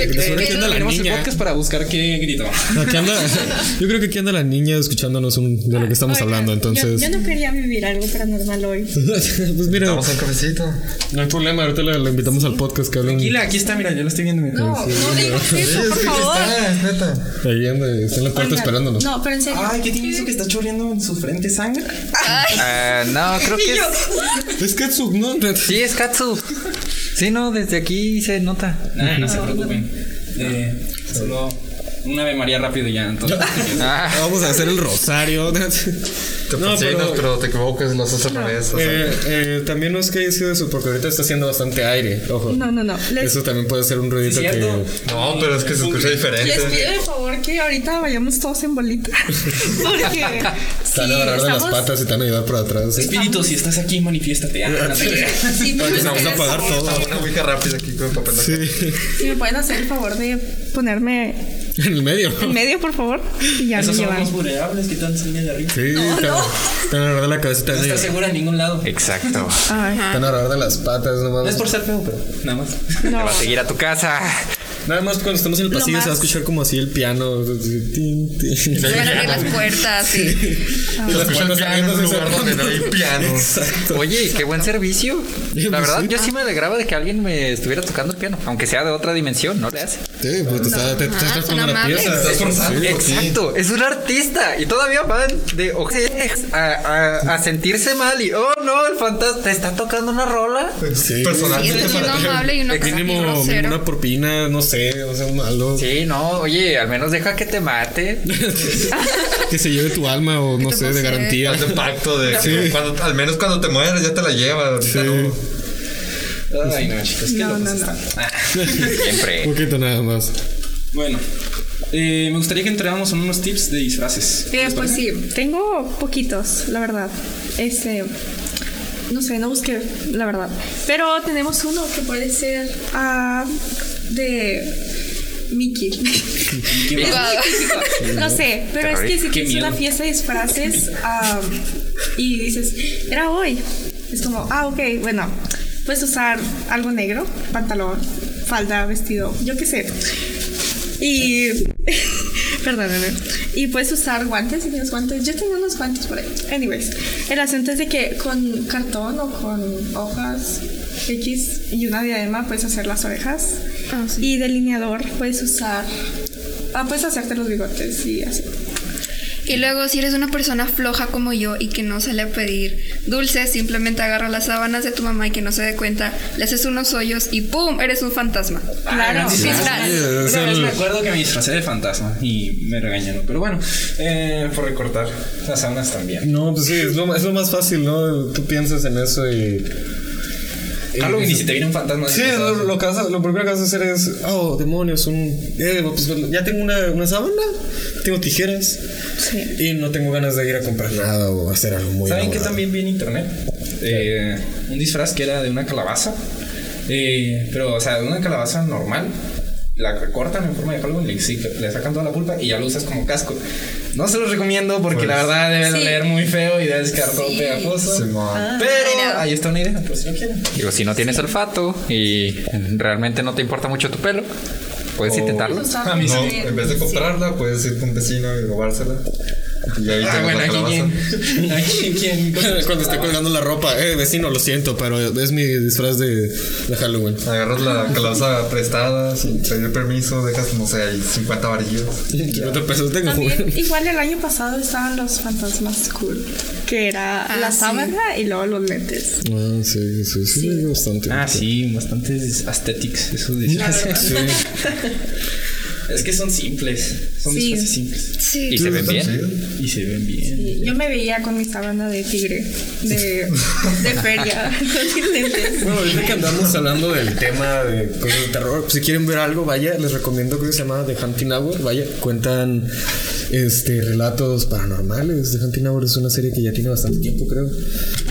[SPEAKER 4] anda la
[SPEAKER 5] Tenemos el
[SPEAKER 4] niña.
[SPEAKER 5] podcast para buscar qué grito.
[SPEAKER 4] Aquí anda, yo creo que aquí anda la niña escuchándonos un- de lo que estamos hablando, entonces.
[SPEAKER 3] Yo, yo no quería vivir algo paranormal hoy.
[SPEAKER 4] pues mira,
[SPEAKER 2] Estamos en cafecito.
[SPEAKER 4] no hay problema, ahorita la, la invitamos al podcast que hablan.
[SPEAKER 5] Tranquila, aquí está, mira, yo lo estoy viendo. mira.
[SPEAKER 3] No, no digas
[SPEAKER 2] Sí,
[SPEAKER 3] eso,
[SPEAKER 2] es
[SPEAKER 3] por
[SPEAKER 2] que
[SPEAKER 3] favor.
[SPEAKER 2] está, neta.
[SPEAKER 4] Ahí anda, está en la puerta esperándonos.
[SPEAKER 3] No, pero en serio.
[SPEAKER 5] Ay, ¿qué tiene eso que está chorreando en su frente sangre?
[SPEAKER 1] Ah, no, creo que es.
[SPEAKER 4] Es Katsu, ¿no?
[SPEAKER 1] Sí, es Katsu. Sí, no, desde aquí se nota.
[SPEAKER 5] Ah, no se preocupen. Eh, solo un Ave María rápido y ya. Entonces,
[SPEAKER 1] Ah,
[SPEAKER 4] Vamos a hacer el rosario.
[SPEAKER 2] Te
[SPEAKER 4] No,
[SPEAKER 2] fascinas,
[SPEAKER 4] pero-
[SPEAKER 2] pero, te equivocas, lo haces al revés. o sea.
[SPEAKER 4] Eh, eh, también no es que haya sido eso, porque ahorita está haciendo bastante aire. Ojo.
[SPEAKER 3] No, no, no. Les,
[SPEAKER 4] Eso también puede ser un ruidito
[SPEAKER 5] Sí,
[SPEAKER 4] que.
[SPEAKER 2] no, pero es que se escucha diferente.
[SPEAKER 3] les pido de favor que ahorita vayamos todos en bolita. Porque
[SPEAKER 4] a agarrar de las patas y te van a ayudar por atrás. ¿sí?
[SPEAKER 5] Espíritu, si estás aquí, manifiéstate. Ah, no.
[SPEAKER 3] Sí,
[SPEAKER 4] Vamos a apagar todo.
[SPEAKER 2] Una ouija rápida aquí con papel.
[SPEAKER 4] Sí.
[SPEAKER 3] Si me pueden hacer el favor de ponerme
[SPEAKER 4] En el medio.
[SPEAKER 3] en medio, por favor. Y ya
[SPEAKER 5] Esos
[SPEAKER 3] me
[SPEAKER 5] son los vulnerables que están saliendo de arriba.
[SPEAKER 4] Sí, te, te van a agarrar de la te
[SPEAKER 5] No estás segura en ningún lado.
[SPEAKER 1] exacto.
[SPEAKER 3] Ay,
[SPEAKER 4] te van a agarrar de las patas, no
[SPEAKER 5] No es por ser feo, pero nada más.
[SPEAKER 1] Te
[SPEAKER 3] no.
[SPEAKER 1] va a seguir a tu casa.
[SPEAKER 4] Nada más cuando estamos en el
[SPEAKER 3] Lo
[SPEAKER 4] pasillo se va a escuchar como así el piano. así, tin, tin.
[SPEAKER 6] Se van a abrir las puertas, sí.
[SPEAKER 4] Y las puertas
[SPEAKER 2] piano en un lugar donde no hay piano.
[SPEAKER 4] Exacto.
[SPEAKER 1] Oye, qué buen servicio. La
[SPEAKER 4] Pues
[SPEAKER 1] verdad,
[SPEAKER 4] sí.
[SPEAKER 1] yo sí me alegraba de que alguien me estuviera tocando el piano, aunque sea de otra dimensión, no le hace.
[SPEAKER 4] Sí, pues te está, te, te estás poniendo la pieza.
[SPEAKER 2] Estás forzando.
[SPEAKER 4] Sí.
[SPEAKER 1] Exacto, es un artista y todavía van de ojetes a, a, a sentirse mal y oh no, el fantasma te está tocando una rola.
[SPEAKER 4] Sí.
[SPEAKER 6] Y
[SPEAKER 2] Personalmente
[SPEAKER 6] eso es amable y grosero.
[SPEAKER 4] mínimo una propina, no sé, o sea, un algo
[SPEAKER 1] Sí, no, oye, al menos deja que te mate.
[SPEAKER 4] que se lleve tu alma o no sé, de garantía.
[SPEAKER 2] Haz de pacto de que cuando, al menos cuando te mueras ya te la lleva.
[SPEAKER 4] Sí.
[SPEAKER 2] no.
[SPEAKER 5] Ay, no, chicos, qué
[SPEAKER 3] No, no, no.
[SPEAKER 5] Ah.
[SPEAKER 1] Siempre.
[SPEAKER 4] Un poquito nada más.
[SPEAKER 5] Bueno, eh, me gustaría que entráramos en unos tips de disfraces.
[SPEAKER 3] Eh, pues sí, tengo poquitos, la verdad. Este, no sé, no busqué, la verdad. Pero tenemos uno que puede ser ah, de Mickey. no sé, pero es que si tienes una fiesta de disfraces ah, y dices, era hoy, es como, ah, ok, bueno, puedes usar algo negro, pantalón, falda, vestido, yo qué sé. Y. Perdóname. Y puedes usar guantes si tienes guantes. Yo tengo unos guantes por ahí. Anyways, el asunto es de que con cartón o con hojas X y una diadema puedes hacer las orejas.
[SPEAKER 6] Ah, sí.
[SPEAKER 3] Y delineador puedes usar. Ah, puedes hacerte los bigotes y así.
[SPEAKER 6] Y luego, si eres una persona floja como yo y que no sale a pedir dulces, simplemente agarra las sábanas de tu mamá y que no se dé cuenta, le haces unos hoyos y ¡pum! Eres un fantasma.
[SPEAKER 3] Claro.
[SPEAKER 5] Sí,
[SPEAKER 4] es
[SPEAKER 5] Una vez me acuerdo que me disfracé de fantasma y me regañaron. Pero bueno, eh, por recortar las sábanas también.
[SPEAKER 4] No, pues sí, es lo, es lo más fácil, ¿no? Tú piensas en eso y.
[SPEAKER 5] Halloween, y si te viene un fantasma.
[SPEAKER 4] Sí, lo, lo, que vas a- lo primero que vas a hacer es, oh, demonios, un... Eh, pues ya tengo una, una sábana, tengo tijeras
[SPEAKER 3] Sí.
[SPEAKER 4] y no tengo ganas de ir a comprar nada o hacer algo muy
[SPEAKER 5] ¿Saben que también vi en internet? Eh, un disfraz que era de una calabaza. Eh, pero, o sea, de una calabaza normal. La recortan en forma de Halloween, le, sí- le sacan toda la pulpa y ya lo usas como casco. No se los recomiendo porque la verdad debe
[SPEAKER 3] Sí.
[SPEAKER 5] doler muy feo y debes quedar todo
[SPEAKER 6] Sí.
[SPEAKER 5] pegajoso.
[SPEAKER 2] Simón.
[SPEAKER 5] Pero
[SPEAKER 6] Ay, no.
[SPEAKER 5] ahí está una idea, por si lo quieren.
[SPEAKER 1] Digo, si no tienes olfato y realmente no te importa mucho tu pelo, puedes
[SPEAKER 2] O-
[SPEAKER 1] intentarlo.
[SPEAKER 5] A mí sí.
[SPEAKER 2] No, en vez de comprarla, puedes ir con un vecino y robársela.
[SPEAKER 5] Ah, bueno, aquí quién. Aquí quién.
[SPEAKER 4] Cuando esté colgando la ropa, eh, vecino, lo siento, pero es mi disfraz de, de Halloween.
[SPEAKER 2] Agarras la calabaza prestada sin pedir permiso, dejas, no sé, ahí 50 varillos.
[SPEAKER 4] 50 pesos tengo.
[SPEAKER 3] También, igual el año pasado estaban los fantasmas cool, que era
[SPEAKER 6] Ah,
[SPEAKER 3] la
[SPEAKER 6] sí.
[SPEAKER 3] sábana y luego los lentes.
[SPEAKER 4] Ah, sí, sí, sí, bastante.
[SPEAKER 5] Ah, sí, bastantes aesthetics. Eso.
[SPEAKER 4] Sí.
[SPEAKER 5] Es que son simples. Son
[SPEAKER 3] Sí.
[SPEAKER 5] disfraces simples.
[SPEAKER 6] Sí.
[SPEAKER 1] Y se ven bien.
[SPEAKER 5] Y se ven bien.
[SPEAKER 3] Sí, Yo me veía con mi sábana de tigre, de, de feria.
[SPEAKER 4] Bueno, ahorita que andamos hablando del tema de cosas de terror, si quieren ver algo, vaya, les recomiendo que se llama The Hunting Hour, vaya, cuentan este relatos paranormales. The Hunting Hour es una serie que ya tiene bastante tiempo, creo.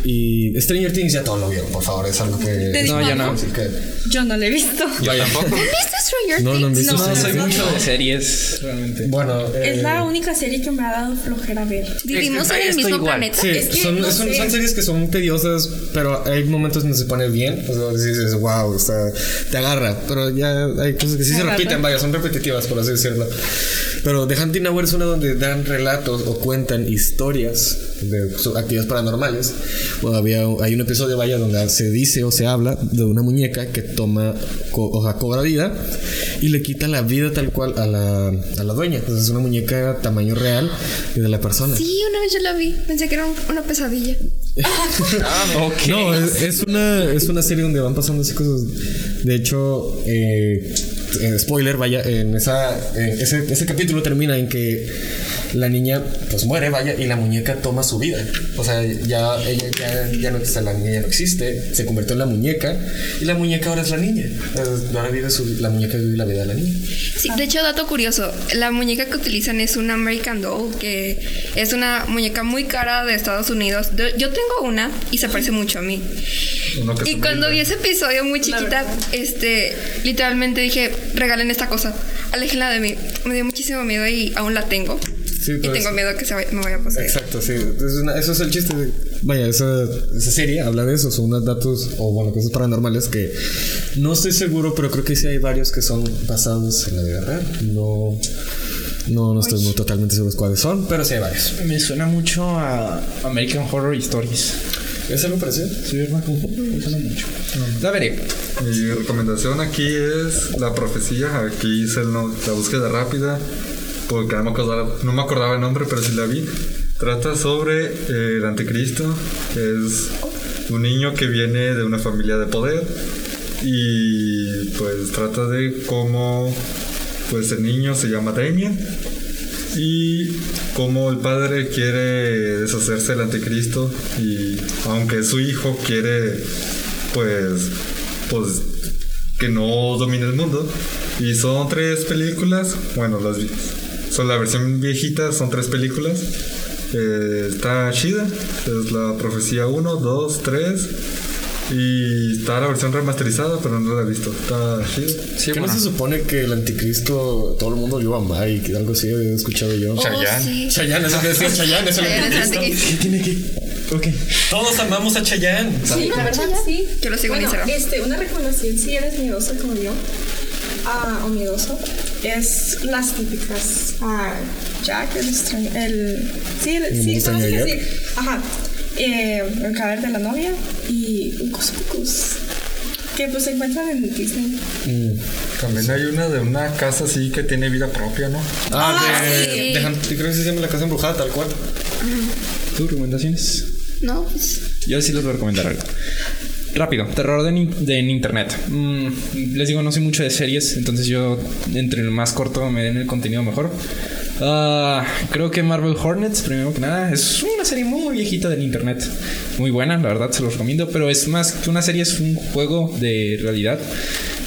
[SPEAKER 4] Y Stranger Things ya todo lo vieron, por favor, es algo que
[SPEAKER 5] No, yo no.
[SPEAKER 4] Que-
[SPEAKER 3] Yo no lo he visto.
[SPEAKER 1] Yo tampoco.
[SPEAKER 6] ¿Viste Stranger
[SPEAKER 4] No, no han
[SPEAKER 6] Things?
[SPEAKER 4] visto
[SPEAKER 3] No,
[SPEAKER 5] No,
[SPEAKER 4] Stranger
[SPEAKER 5] soy
[SPEAKER 4] Things.
[SPEAKER 5] Mucho de series, realmente.
[SPEAKER 4] Bueno, eh,
[SPEAKER 3] Es la única serie que me ha dado flojera ver.
[SPEAKER 6] Vivimos en el mismo
[SPEAKER 1] igual.
[SPEAKER 6] planeta.
[SPEAKER 4] Sí,
[SPEAKER 3] Es que
[SPEAKER 4] son,
[SPEAKER 3] no
[SPEAKER 4] son, son series que son tediosas, pero hay momentos donde se pone bien. O sea, dices, wow, está, te agarra. Pero ya hay cosas que sí se
[SPEAKER 3] agarra.
[SPEAKER 4] repiten, vaya, son repetitivas, por así decirlo. Pero The Hunting Hour es una donde dan relatos o cuentan historias de actividades paranormales. Bueno, había, hay un episodio, vaya, donde se dice o se habla de una muñeca que toma, co- o sea, cobra vida y le quita la vida tal cual a la, a la dueña. Entonces es una muñeca tamaño real de la persona.
[SPEAKER 6] Sí, una vez yo la vi. Pensé que era un- una pesadilla.
[SPEAKER 5] Ok.
[SPEAKER 4] No, es, es una, es una serie donde van pasando así cosas. De hecho, eh, eh, spoiler, vaya, en esa, en ese, ese capítulo termina en que la niña pues muere, vaya, y la muñeca toma su vida. O sea, ya ella ya, ya no existe, la niña ya no existe, se convirtió en la muñeca y la muñeca ahora es la niña. Ahora vive su, la muñeca vive la vida de la niña.
[SPEAKER 6] Sí, de hecho, dato curioso, la muñeca que utilizan es una American Doll, que es una muñeca muy cara de Estados Unidos. Yo tengo una y se parece mucho a mí. Y cuando vi ese episodio muy chiquita, este, literalmente dije, regalen esta cosa, aléjenla de mí. Me dio muchísimo miedo y aún la tengo.
[SPEAKER 4] Sí,
[SPEAKER 6] y tengo miedo que se vaya- me vaya a poseer.
[SPEAKER 4] Exacto, sí. Es una- eso es el chiste. de- vaya, esa, esa serie habla de eso. Son unos datos o, bueno, cosas paranormales que no estoy seguro, pero creo que sí hay varios que son basados en la vida real. No, no, no estoy muy totalmente seguro cuáles son, pero sí hay varios.
[SPEAKER 5] Me suena mucho a American Horror Stories.
[SPEAKER 4] ¿Es algo parecido?
[SPEAKER 5] Sí, American Horror, me suena mucho. La veré.
[SPEAKER 2] Mi recomendación aquí es la profecía. Aquí hice el no- la búsqueda rápida. Porque no me, acordaba, el nombre, pero sí la vi. Trata sobre eh, el anticristo. Es un niño que viene de una familia de poder. Y pues trata de cómo pues el niño se llama Damien. Y cómo el padre quiere deshacerse del anticristo. Y aunque su hijo quiere pues pues que no domine el mundo. Y son tres películas. Bueno, las son la versión viejita, son tres películas. Eh, está chida. Es la profecía 1, 2, 3. Y está la versión remasterizada, pero no la he visto. Está chida.
[SPEAKER 1] Sí,
[SPEAKER 4] ¿Qué
[SPEAKER 1] bueno.
[SPEAKER 4] no se supone que el anticristo todo el mundo lo iba a amar y que algo así he escuchado yo?
[SPEAKER 6] Oh,
[SPEAKER 1] Chayanne.
[SPEAKER 6] sí.
[SPEAKER 4] Chayanne, eso que decía Chayanne, es el anticristo.
[SPEAKER 5] ¿Qué tiene que.? Ok.
[SPEAKER 4] Todos amamos a Chayanne.
[SPEAKER 3] Sí, la verdad sí.
[SPEAKER 6] Yo lo sigo en
[SPEAKER 3] bueno,
[SPEAKER 6] Instagram.
[SPEAKER 3] este, una recomendación si eres miedoso como yo, ah, o miedoso, es las típicas. ah, Jack, el extraño, el... Sí, el,
[SPEAKER 4] ¿El
[SPEAKER 3] sí,
[SPEAKER 4] extraño
[SPEAKER 3] decir? Ajá. Eh, el cadáver de la novia y Ucus Pocus. Que pues se encuentran en Disney.
[SPEAKER 2] También hay una de una casa así que tiene vida propia, ¿no?
[SPEAKER 4] Ah,
[SPEAKER 6] Ah,
[SPEAKER 4] de,
[SPEAKER 6] sí.
[SPEAKER 4] creo que se llama la casa embrujada, tal cual.
[SPEAKER 5] ¿Tus recomendaciones?
[SPEAKER 6] No, pues.
[SPEAKER 5] Yo sí les voy a recomendar algo. Rápido, terror de, ni- de en internet. Mm, les digo, no soy mucho de series, entonces yo entre el más corto me den el contenido mejor. Ah, creo que Marvel Hornets, primero que nada, es una serie muy viejita del internet. Muy buena, la verdad, se los recomiendo, pero es más que una serie, es un juego de realidad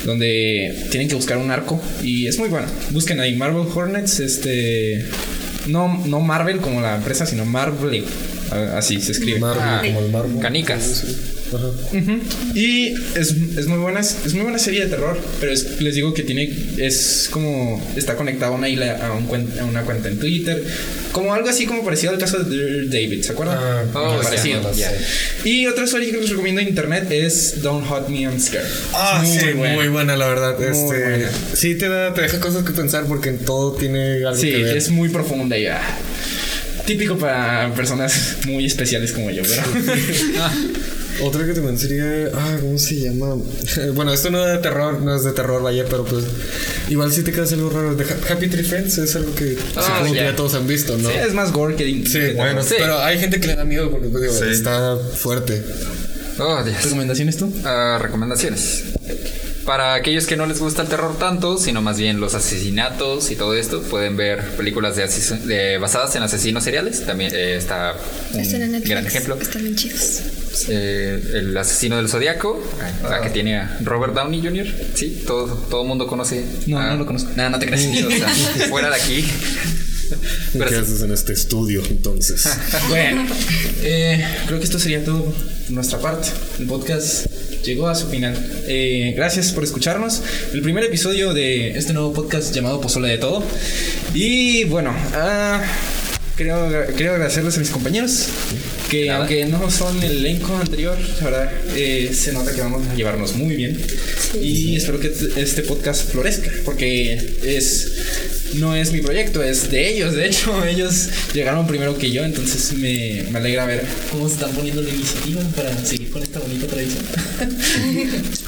[SPEAKER 5] donde tienen que buscar un arco y es muy bueno. Busquen ahí Marvel Hornets, este... No, no Marvel como la empresa, sino Marvel. Así se escribe.
[SPEAKER 4] Marvel,
[SPEAKER 1] Ah,
[SPEAKER 4] como el Marvel.
[SPEAKER 1] canicas.
[SPEAKER 5] Ujú. Y es, es muy buena, es, es muy buena serie de terror, pero es- les digo que tiene, es como, está conectado a una, isla- a, un cuen- a una cuenta en Twitter, como algo así como parecido al caso de David, ¿se acuerdan?
[SPEAKER 4] Ah,
[SPEAKER 1] Oh,
[SPEAKER 5] parecido.
[SPEAKER 1] ya, ya.
[SPEAKER 5] Y otra serie que les recomiendo en internet es Don't Hot Me I'm Scared.
[SPEAKER 4] Ah,
[SPEAKER 5] Muy
[SPEAKER 4] sí,
[SPEAKER 5] buena.
[SPEAKER 4] muy buena, la verdad.
[SPEAKER 5] Muy
[SPEAKER 4] este,
[SPEAKER 5] buena.
[SPEAKER 4] Sí, te, da, te deja cosas que pensar porque en todo tiene algo
[SPEAKER 5] Sí,
[SPEAKER 4] que ver.
[SPEAKER 5] es muy profunda y ah, típico para personas muy especiales como yo, pero...
[SPEAKER 4] Otra que también sería. Ah, ¿cómo se llama? bueno, esto no es de terror, no es de terror, vaya, pero pues. Igual si te quedas algo raro. De Ha- Happy Tree Friends es algo que
[SPEAKER 1] Ah,
[SPEAKER 4] supongo que
[SPEAKER 1] ya.
[SPEAKER 4] todos han visto, ¿no?
[SPEAKER 5] Sí, es más gore que...
[SPEAKER 4] Sí,
[SPEAKER 5] que-
[SPEAKER 4] bueno,
[SPEAKER 1] Sí.
[SPEAKER 4] pero hay gente que le da miedo porque pues, digo,
[SPEAKER 2] Sí.
[SPEAKER 4] está fuerte.
[SPEAKER 1] Oh, Dios.
[SPEAKER 5] ¿Recomendaciones tú?
[SPEAKER 1] Ah, recomendaciones. Para aquellos que no les gusta el terror tanto, sino más bien los asesinatos y todo esto, pueden ver películas de, ases- de- basadas en asesinos seriales. También eh, está un
[SPEAKER 6] Están en Netflix.
[SPEAKER 1] gran ejemplo.
[SPEAKER 6] Están bien chidos.
[SPEAKER 1] Eh, el asesino del zodiaco, la que tiene a Robert Downey Jr. Sí, todo todo mundo conoce.
[SPEAKER 5] No,
[SPEAKER 1] a-
[SPEAKER 5] no lo conozco.
[SPEAKER 1] No, no te o sea, fuera de aquí. Pero
[SPEAKER 4] ¿Qué
[SPEAKER 1] sí.
[SPEAKER 4] haces en este estudio entonces?
[SPEAKER 5] Bueno, eh, creo que esto sería todo por nuestra parte. El podcast llegó a su final. Eh, gracias por escucharnos. El primer episodio de este nuevo podcast llamado Pozole de Todo. Y bueno, ah, creo, quiero agradecerles a mis compañeros. Que
[SPEAKER 1] Nada.
[SPEAKER 5] aunque no son el elenco anterior, la verdad, eh, se nota que vamos a llevarnos muy bien. y espero que este podcast florezca, porque es no es mi proyecto, es de ellos. De hecho, ellos llegaron primero que yo, entonces me, me alegra ver cómo se están poniendo la iniciativa para seguir con esta bonita tradición.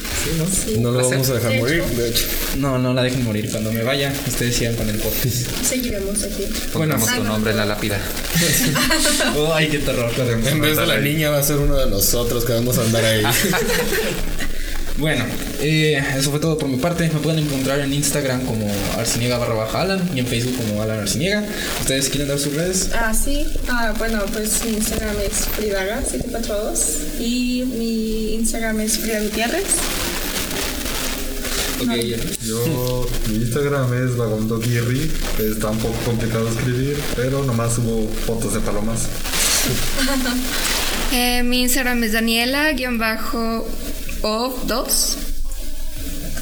[SPEAKER 4] No lo
[SPEAKER 1] placer.
[SPEAKER 4] vamos a dejar
[SPEAKER 3] De
[SPEAKER 4] morir,
[SPEAKER 3] hecho.
[SPEAKER 4] de hecho.
[SPEAKER 5] No, no la dejen morir. Cuando me vaya, ustedes sigan con el podcast.
[SPEAKER 3] Seguiremos aquí.
[SPEAKER 1] Pongamos tu nombre en la lápida.
[SPEAKER 5] Oh, ay, qué terror.
[SPEAKER 4] En vez de la niña va a ser uno de nosotros que vamos a andar ahí.
[SPEAKER 5] Bueno, eh, eso fue todo por mi parte. Me pueden encontrar en Instagram como arciniega barra baja Alan y en Facebook como Alan Arciniega. ¿Ustedes quieren dar sus redes?
[SPEAKER 3] Ah, sí. Ah, bueno, pues mi Instagram es fridaga742 y mi Instagram es Frida Gutiérrez.
[SPEAKER 5] Ok,
[SPEAKER 2] Yo, mi Instagram es Vagabundo Guirri. Está un poco complicado escribir, pero nomás subo fotos de palomas.
[SPEAKER 6] Eh, mi Instagram es Daniela-of2.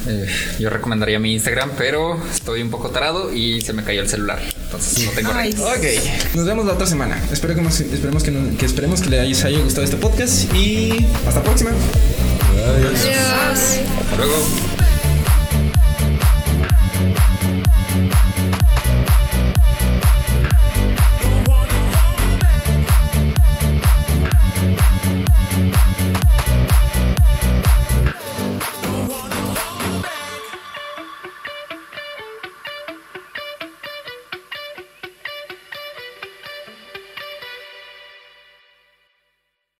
[SPEAKER 1] Eh, yo recomendaría mi Instagram, pero estoy un poco tarado y se me cayó el celular. Entonces no tengo redes.
[SPEAKER 5] Ok, nos vemos la otra semana. Espero que, nos- esperemos que esperemos que les haya gustado este podcast y hasta la próxima.
[SPEAKER 4] Adiós.
[SPEAKER 6] Adiós.
[SPEAKER 1] Hasta luego.